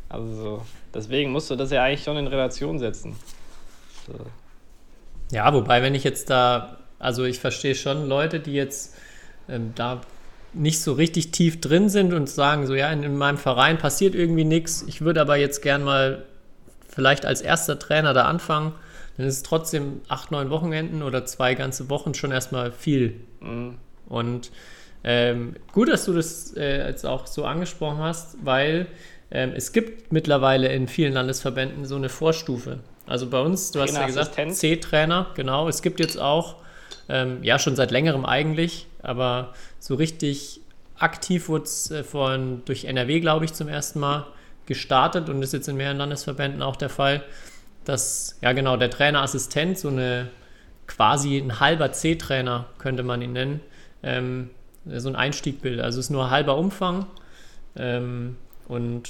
Also so. Deswegen musst du das ja eigentlich schon in Relation setzen. So. Ja, wobei, wenn ich jetzt da, also ich verstehe schon Leute, die jetzt ähm, da nicht so richtig tief drin sind und sagen, so ja, in, in meinem Verein passiert irgendwie nichts, ich würde aber jetzt gern mal vielleicht als erster Trainer da anfangen, dann ist es trotzdem acht, neun Wochenenden oder zwei ganze Wochen schon erstmal viel. Mhm. Und ähm, gut, dass du das äh, jetzt auch so angesprochen hast, weil ähm, es gibt mittlerweile in vielen Landesverbänden so eine Vorstufe. Also bei uns, du hast ja gesagt. C-Trainer, genau. Es gibt jetzt auch, ähm, ja schon seit längerem eigentlich, aber so richtig aktiv wurde es äh, von, durch NRW, glaube ich, zum ersten Mal gestartet und ist jetzt in mehreren Landesverbänden auch der Fall, dass, ja genau, der Trainerassistent, so eine quasi ein halber C-Trainer, könnte man ihn nennen, ähm, so ein Einstieg bildet. Also es ist nur halber Umfang ähm, und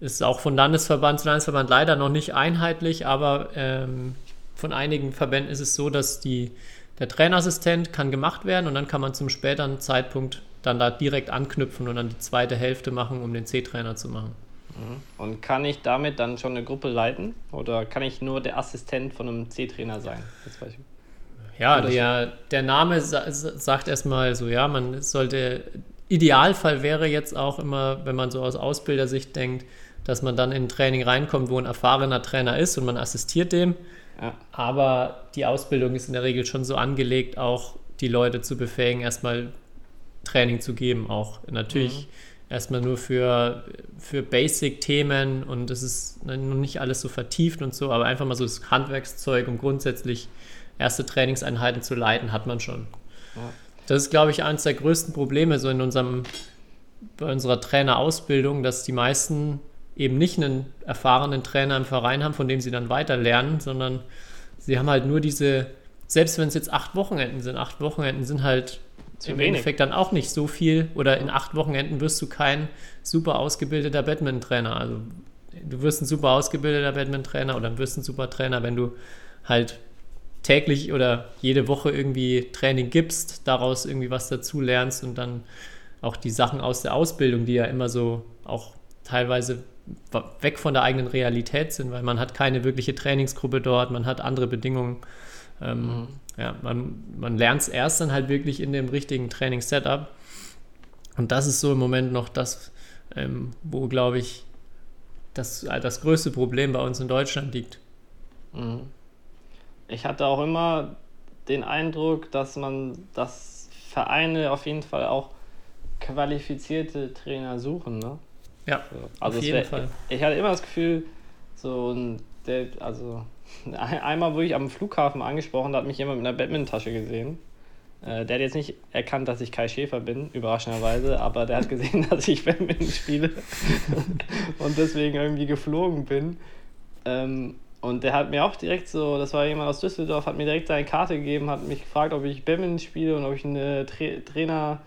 ist auch von Landesverband zu Landesverband leider noch nicht einheitlich, aber ähm, von einigen Verbänden ist es so, dass die, der Trainerassistent kann gemacht werden und dann kann man zum späteren Zeitpunkt dann da direkt anknüpfen und dann die zweite Hälfte machen, um den C-Trainer zu machen. Und kann ich damit dann schon eine Gruppe leiten? Oder kann ich nur der Assistent von einem C-Trainer sein? Ja, der, der Name sa sagt erstmal so, ja, man sollte, Idealfall wäre jetzt auch immer, wenn man so aus Ausbildersicht denkt, dass man dann in ein Training reinkommt, wo ein erfahrener Trainer ist und man assistiert dem. Ja. Aber die Ausbildung ist in der Regel schon so angelegt, auch die Leute zu befähigen, erstmal Training zu geben. Auch natürlich erstmal nur für, für Basic-Themen und es ist noch nicht alles so vertieft und so, aber einfach mal so das Handwerkszeug, um grundsätzlich erste Trainingseinheiten zu leiten, hat man schon. Ja. Das ist, glaube ich, eines der größten Probleme so in unserem, bei unserer Trainerausbildung, dass die meisten eben nicht einen erfahrenen Trainer im Verein haben, von dem sie dann weiter lernen, sondern sie haben halt nur diese, selbst wenn es jetzt acht Wochenenden sind, acht Wochenenden sind halt Zu im wenig. Endeffekt dann auch nicht so viel oder in acht Wochenenden wirst du kein super ausgebildeter Badminton-Trainer. Also du wirst ein super ausgebildeter Badminton-Trainer oder wirst ein super Trainer, wenn du halt täglich oder jede Woche irgendwie Training gibst, daraus irgendwie was dazu lernst und dann auch die Sachen aus der Ausbildung, die ja immer so auch teilweise weg von der eigenen Realität sind, weil man hat keine wirkliche Trainingsgruppe dort, man hat andere Bedingungen. Ähm, Mhm. ja, man, man lernt es erst dann halt wirklich in dem richtigen Trainingssetup. Und das ist so im Moment noch das, ähm, wo, glaube ich, das, äh, das größte Problem bei uns in Deutschland liegt. Mhm. Ich hatte auch immer den Eindruck, dass man, dass Vereine auf jeden Fall auch qualifizierte Trainer suchen, ne? Ja, So. Also auf jeden wär, Fall. Ich hatte immer das Gefühl, so ein, der, also ein- einmal wurde ich am Flughafen angesprochen, da hat mich jemand mit einer Badminton-Tasche gesehen. Äh, der hat jetzt nicht erkannt, dass ich Kai Schäfer bin, überraschenderweise, aber der hat gesehen, dass ich Badminton spiele und deswegen irgendwie geflogen bin. Ähm, und der hat mir auch direkt so, das war jemand aus Düsseldorf, hat mir direkt seine Karte gegeben, hat mich gefragt, ob ich Badminton spiele und ob ich einen Tra Trainer,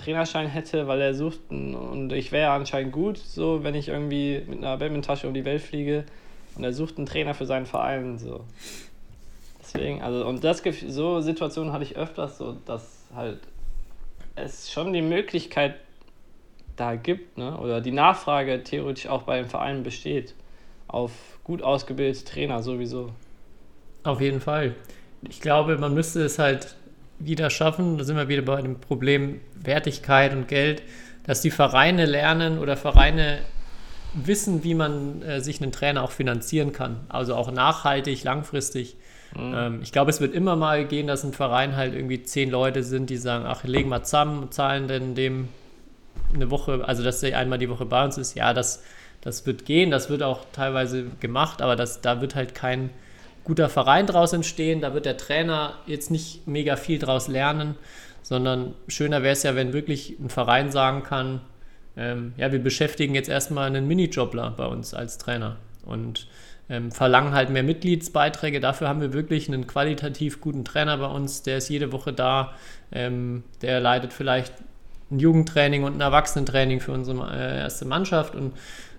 Trainerschein hätte, weil er sucht und ich wäre anscheinend gut, so wenn ich irgendwie mit einer Badminton-Tasche um die Welt fliege und er sucht einen Trainer für seinen Verein, so. Deswegen, also, und das so Situationen hatte ich öfters, so, dass halt es schon die Möglichkeit da gibt, ne, oder die Nachfrage theoretisch auch bei den Vereinen besteht, auf gut ausgebildete Trainer sowieso. Auf jeden Fall. Ich glaube, man müsste es halt wieder schaffen, da sind wir wieder bei dem Problem Wertigkeit und Geld, dass die Vereine lernen oder Vereine wissen, wie man äh, sich einen Trainer auch finanzieren kann. Also auch nachhaltig, langfristig. Ähm, ich glaube, es wird immer mal gehen, dass ein Verein halt irgendwie zehn Leute sind, die sagen, ach, legen mal zusammen und zahlen denn dem eine Woche, also dass der einmal die Woche bei uns ist. Ja, das, das wird gehen, das wird auch teilweise gemacht, aber das, da wird halt kein guter Verein draus entstehen. Da wird der Trainer jetzt nicht mega viel draus lernen, sondern schöner wäre es ja, wenn wirklich ein Verein sagen kann, ähm, ja, wir beschäftigen jetzt erstmal einen Minijobler bei uns als Trainer. Und ähm, verlangen halt mehr Mitgliedsbeiträge. Dafür haben wir wirklich einen qualitativ guten Trainer bei uns, der ist jede Woche da. Ähm, der leitet vielleicht ein Jugendtraining und ein Erwachsenentraining für unsere äh, erste Mannschaft und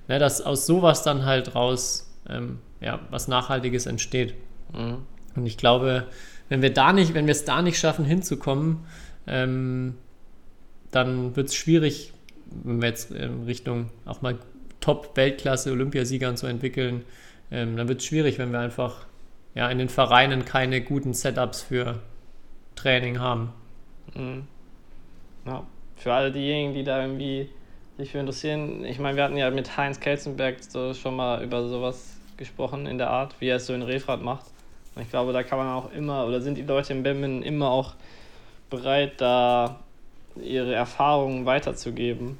ne, dass aus sowas dann halt raus ähm, ja, was Nachhaltiges entsteht. Mhm. Und ich glaube, wenn wir da nicht, wenn wir es da nicht schaffen, hinzukommen, ähm, dann wird es schwierig, wenn wir jetzt in Richtung auch mal Top-Weltklasse, Olympiasieger und so entwickeln, ähm, dann wird es schwierig, wenn wir einfach ja, in den Vereinen keine guten Setups für Training haben. Mhm. Ja, für alle diejenigen, die da irgendwie sich für interessieren, ich meine, wir hatten ja mit Heinz Kelzenberg so schon mal über sowas gesprochen in der Art, wie er es so in Refrat macht. Und ich glaube, da kann man auch immer, oder sind die Leute im Badminton immer auch bereit, da ihre Erfahrungen weiterzugeben,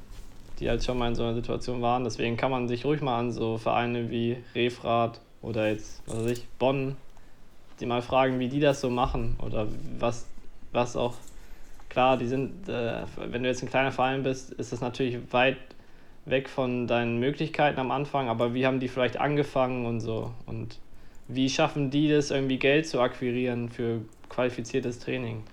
die halt schon mal in so einer Situation waren. Deswegen kann man sich ruhig mal an so Vereine wie Refrat oder jetzt, was weiß ich, Bonn, die mal fragen, wie die das so machen oder was, was auch, klar, die sind, äh, wenn du jetzt ein kleiner Verein bist, ist das natürlich weit weg von deinen Möglichkeiten am Anfang, aber wie haben die vielleicht angefangen und so und wie schaffen die das irgendwie Geld zu akquirieren für qualifiziertes Training?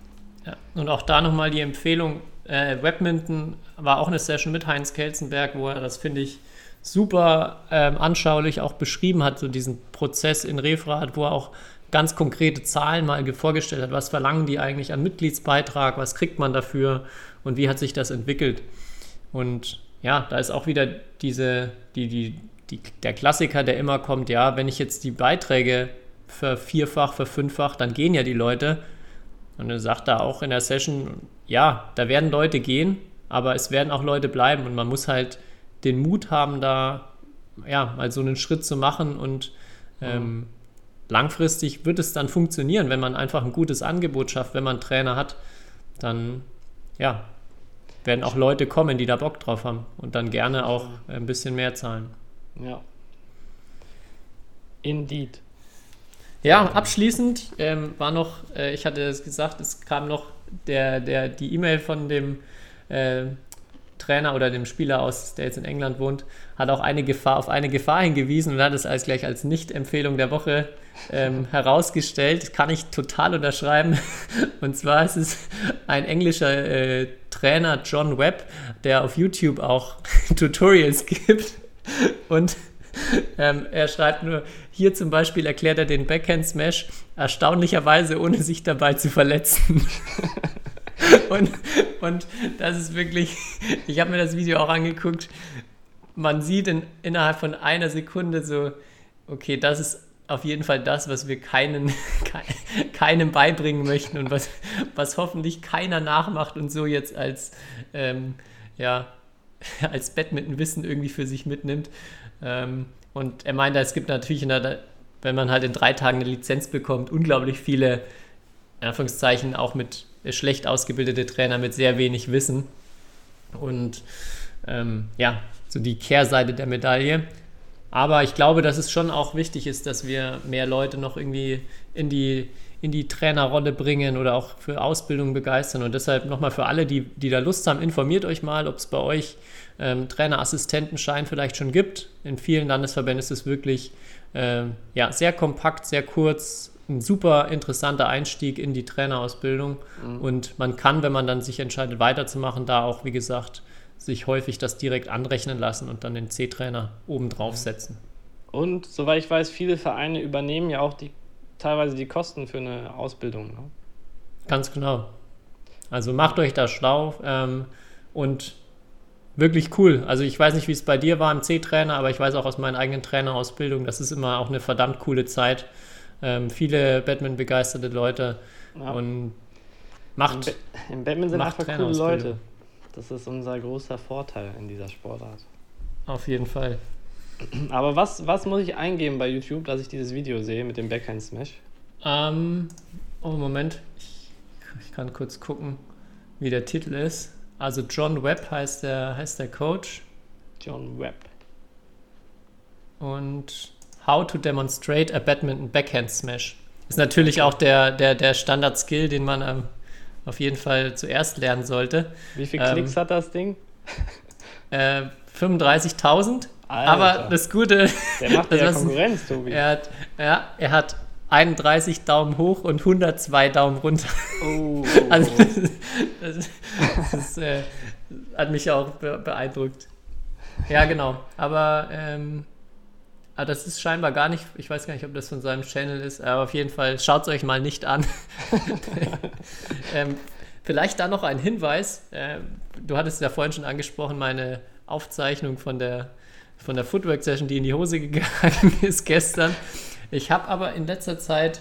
Ja, und auch da nochmal die Empfehlung, äh, Webminton war auch eine Session mit Heinz Kelzenberg, wo er das, finde ich, super ähm, anschaulich auch beschrieben hat, so diesen Prozess in Refrat, wo er auch ganz konkrete Zahlen mal vorgestellt hat, was verlangen die eigentlich an Mitgliedsbeitrag, was kriegt man dafür und wie hat sich das entwickelt. Und ja, da ist auch wieder diese, die, die, die, der Klassiker, der immer kommt, ja, wenn ich jetzt die Beiträge vervierfach, verfünffach, dann gehen ja die Leute. Und er sagt da auch in der Session, ja, da werden Leute gehen, aber es werden auch Leute bleiben und man muss halt den Mut haben, da ja, mal so einen Schritt zu machen und ähm, langfristig wird es dann funktionieren, wenn man einfach ein gutes Angebot schafft, wenn man einen Trainer hat, dann ja, werden auch Leute kommen, die da Bock drauf haben und dann gerne auch ein bisschen mehr zahlen. Ja. Indeed. Ja, abschließend ähm, war noch, äh, ich hatte es gesagt, es kam noch der, der, die E-Mail von dem äh, Trainer oder dem Spieler aus, der jetzt in England wohnt, hat auch eine Gefahr, auf eine Gefahr hingewiesen und hat es als gleich als Nicht-Empfehlung der Woche ähm, herausgestellt. Kann ich total unterschreiben. Und zwar ist es ein englischer äh, Trainer, John Webb, der auf YouTube auch Tutorials gibt. Und ähm, er schreibt nur, hier zum Beispiel erklärt er den Backhand Smash erstaunlicherweise, ohne sich dabei zu verletzen. und, und das ist wirklich, ich habe mir das Video auch angeguckt, man sieht in, innerhalb von einer Sekunde so, okay, das ist auf jeden Fall das, was wir keinen, keinem beibringen möchten und was, was hoffentlich keiner nachmacht und so jetzt als, ähm, ja, als Badminton-Wissen irgendwie für sich mitnimmt. Ähm, und er meinte, es gibt natürlich, der, wenn man halt in drei Tagen eine Lizenz bekommt, unglaublich viele, in Anführungszeichen, auch mit schlecht ausgebildete Trainer mit sehr wenig Wissen. Und ähm, ja, so die Kehrseite der Medaille. Aber ich glaube, dass es schon auch wichtig ist, dass wir mehr Leute noch irgendwie in die, in die Trainerrolle bringen oder auch für Ausbildung begeistern. Und deshalb nochmal für alle, die, die da Lust haben, informiert euch mal, ob es bei euch ähm, Trainerassistentenschein vielleicht schon gibt. In vielen Landesverbänden ist es wirklich äh, ja, sehr kompakt, sehr kurz, ein super interessanter Einstieg in die Trainerausbildung. Mhm. Und man kann, wenn man dann sich entscheidet, weiterzumachen, da auch, wie gesagt, sich häufig das direkt anrechnen lassen und dann den C-Trainer oben drauf setzen. Und soweit ich weiß, viele Vereine übernehmen ja auch die, teilweise die Kosten für eine Ausbildung. Ne? Ganz genau. Also macht euch da schlau ähm, und wirklich cool. Also ich weiß nicht, wie es bei dir war im C-Trainer, aber ich weiß auch aus meiner eigenen Trainerausbildung, das ist immer auch eine verdammt coole Zeit. Ähm, viele Batman-begeisterte Leute ja. und macht. Im, ba Batman sind einfach coole Leute. Das ist unser großer Vorteil in dieser Sportart. Auf jeden Fall. Aber was, was muss ich eingeben bei YouTube, dass ich dieses Video sehe mit dem Backhand Smash? Ähm, oh, Moment. Ich, ich kann kurz gucken, wie der Titel ist. Also John Webb heißt der, heißt der Coach. John Webb. Und How to Demonstrate a Badminton Backhand Smash. Ist natürlich auch der, der, der Standard-Skill, den man am auf jeden Fall zuerst lernen sollte. Wie viele Klicks ähm, hat das Ding? Äh, 35.000. Alter, Aber das Gute, der macht das ja Konkurrenz, Tobi. er hat, ja, er hat 31 Daumen hoch und 102 Daumen runter. Oh, oh, Also oh. das, ist- das, das ist, äh, hat mich auch be beeindruckt. Ja, genau. Aber, ähm, aber das ist scheinbar gar nicht, ich weiß gar nicht, ob das von seinem Channel ist, aber auf jeden Fall schaut es euch mal nicht an. ähm, vielleicht da noch ein Hinweis. Äh, du hattest ja vorhin schon angesprochen, meine Aufzeichnung von der, von der Footwork-Session, die in die Hose gegangen ist gestern. Ich habe aber in letzter Zeit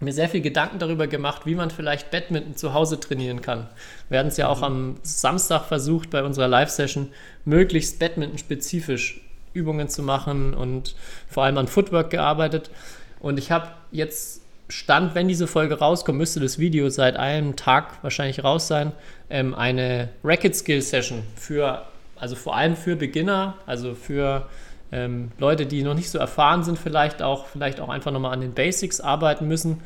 mir sehr viel Gedanken darüber gemacht, wie man vielleicht Badminton zu Hause trainieren kann. Wir hatten es ja auch am Samstag versucht, bei unserer Live-Session möglichst Badminton-spezifisch Übungen zu machen und vor allem an Footwork gearbeitet. Und ich habe jetzt Stand, wenn diese Folge rauskommt, müsste das Video seit einem Tag wahrscheinlich raus sein, ähm, eine Racket Skill Session für, also vor allem für Beginner, also für ähm, Leute, die noch nicht so erfahren sind, vielleicht auch, vielleicht auch einfach nochmal an den Basics arbeiten müssen,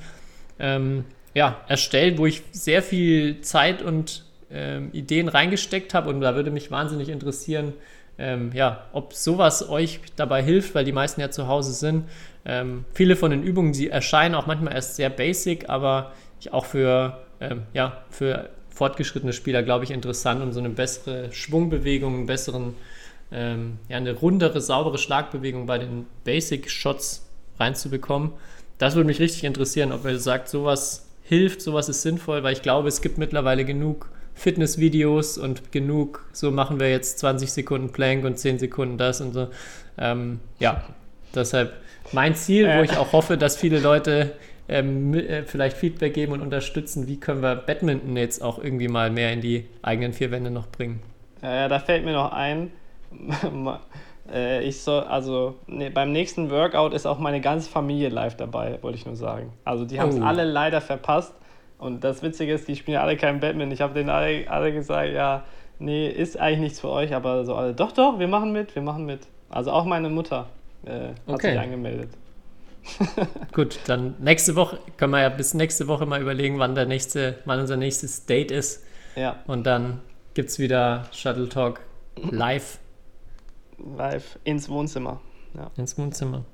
ähm, ja, erstellt, wo ich sehr viel Zeit und ähm, Ideen reingesteckt habe und da würde mich wahnsinnig interessieren, ähm, ja, ob sowas euch dabei hilft, weil die meisten ja zu Hause sind. Ähm, viele von den Übungen, die erscheinen auch manchmal erst sehr basic, aber auch für, ähm, ja, für fortgeschrittene Spieler, glaube ich, interessant, um so eine bessere Schwungbewegung, einen besseren, ähm, ja, eine rundere, saubere Schlagbewegung bei den Basic-Shots reinzubekommen. Das würde mich richtig interessieren, ob ihr sagt, sowas hilft, sowas ist sinnvoll, weil ich glaube, es gibt mittlerweile genug Fitnessvideos und genug, so machen wir jetzt 20 Sekunden Plank und 10 Sekunden das und so. Ähm, ja, deshalb mein Ziel, wo Äh. ich auch hoffe, dass viele Leute ähm, äh, vielleicht Feedback geben und unterstützen, wie können wir Badminton jetzt auch irgendwie mal mehr in die eigenen vier Wände noch bringen. Ja, ja, da fällt mir noch ein, äh, ich soll, also ne, beim nächsten Workout ist auch meine ganze Familie live dabei, wollte ich nur sagen. Also die haben es Oh. alle leider verpasst. Und das Witzige ist, die spielen alle kein Badminton. Ich habe denen alle, alle gesagt, ja, nee, ist eigentlich nichts für euch, aber so alle, doch, doch, wir machen mit, wir machen mit. Also auch meine Mutter äh, hat Okay. sich angemeldet. Gut, dann nächste Woche können wir ja bis nächste Woche mal überlegen, wann der nächste, wann unser nächstes Date ist. Ja, Und dann gibt es wieder Shuttle Talk live live ins Wohnzimmer. Ja. ins Wohnzimmer.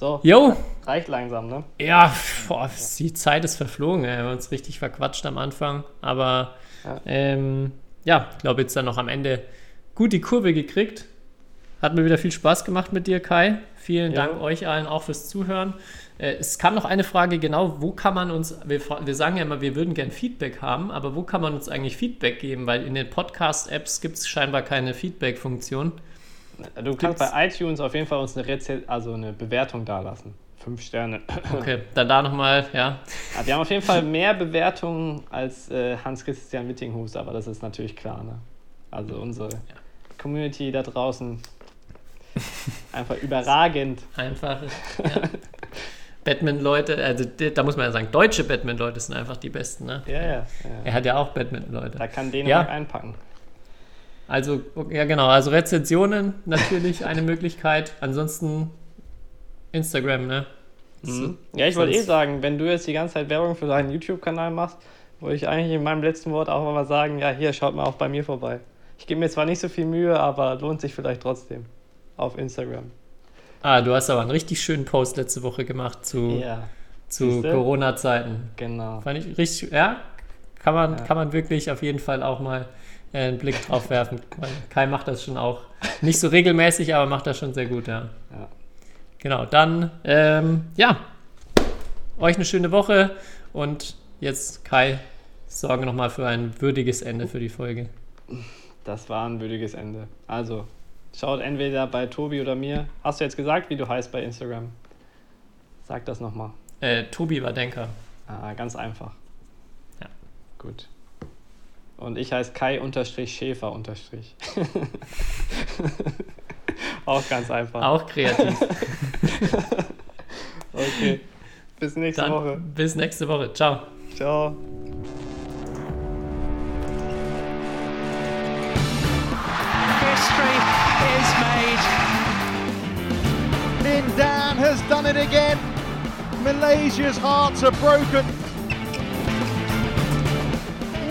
So, Jo, reicht langsam, ne? ja, boah, die Zeit ist verflogen. ey. Wir haben uns richtig verquatscht am Anfang. Aber Ja. ähm, ja, ich glaube jetzt dann noch am Ende gut die Kurve gekriegt. Hat mir wieder viel Spaß gemacht mit dir, Kai. Vielen Ja. Dank euch allen auch fürs Zuhören. Äh, es kam noch eine Frage, genau, wo kann man uns, wir, wir sagen ja immer, wir würden gern Feedback haben, aber wo kann man uns eigentlich Feedback geben? Weil in den Podcast-Apps gibt es scheinbar keine Feedback-Funktion. Du kannst bei iTunes auf jeden Fall uns eine, Reze also eine Bewertung dalassen. Fünf Sterne. Okay, dann da nochmal, ja. Ja, wir haben auf jeden Fall mehr Bewertungen als äh, Hans-Christian Wittinghus, aber das ist natürlich klar. Ne? Also unsere Community da draußen einfach überragend. Einfach. Ja. Badminton-Leute, also da muss man ja sagen, deutsche Badminton-Leute sind einfach die besten. Ne? Ja, ja. ja. Er hat ja auch Da Badminton-Leute. kann Dänemark Ja. einpacken. Also, ja genau, also Rezensionen natürlich eine Möglichkeit. Ansonsten Instagram, ne? Mhm. Ja, ich wollte eh sagen, wenn du jetzt die ganze Zeit Werbung für deinen YouTube-Kanal machst, wollte ich eigentlich in meinem letzten Wort auch mal sagen, ja, hier, schaut mal auch bei mir vorbei. Ich gebe mir zwar nicht so viel Mühe, aber lohnt sich vielleicht trotzdem. Auf Instagram. Ah, du hast aber einen richtig schönen Post letzte Woche gemacht zu, Ja, zu? Corona-Zeiten. genau. Fand ich richtig, ja, kann man, Ja. kann man wirklich auf jeden Fall auch mal einen Blick drauf werfen. Kai macht das schon auch nicht so regelmäßig, aber macht das schon sehr gut, ja. Ja. Genau, dann, ähm, ja, euch eine schöne Woche und jetzt, Kai, sorge nochmal für ein würdiges Ende für die Folge. Das war ein würdiges Ende. Also, schaut entweder bei Tobi oder mir. Hast du jetzt gesagt, wie du heißt bei Instagram? Sag das nochmal. Äh, Tobi war Denker. Ah, ganz einfach. Ja. Gut. Und ich heiße Kai-Schäfer. unterstrich. Auch ganz einfach. Auch kreativ. Okay. Bis nächste Dann Woche. bis nächste Woche. Ciao. Ciao. History is made. Lin Dan has done it again. Malaysia's hearts are broken.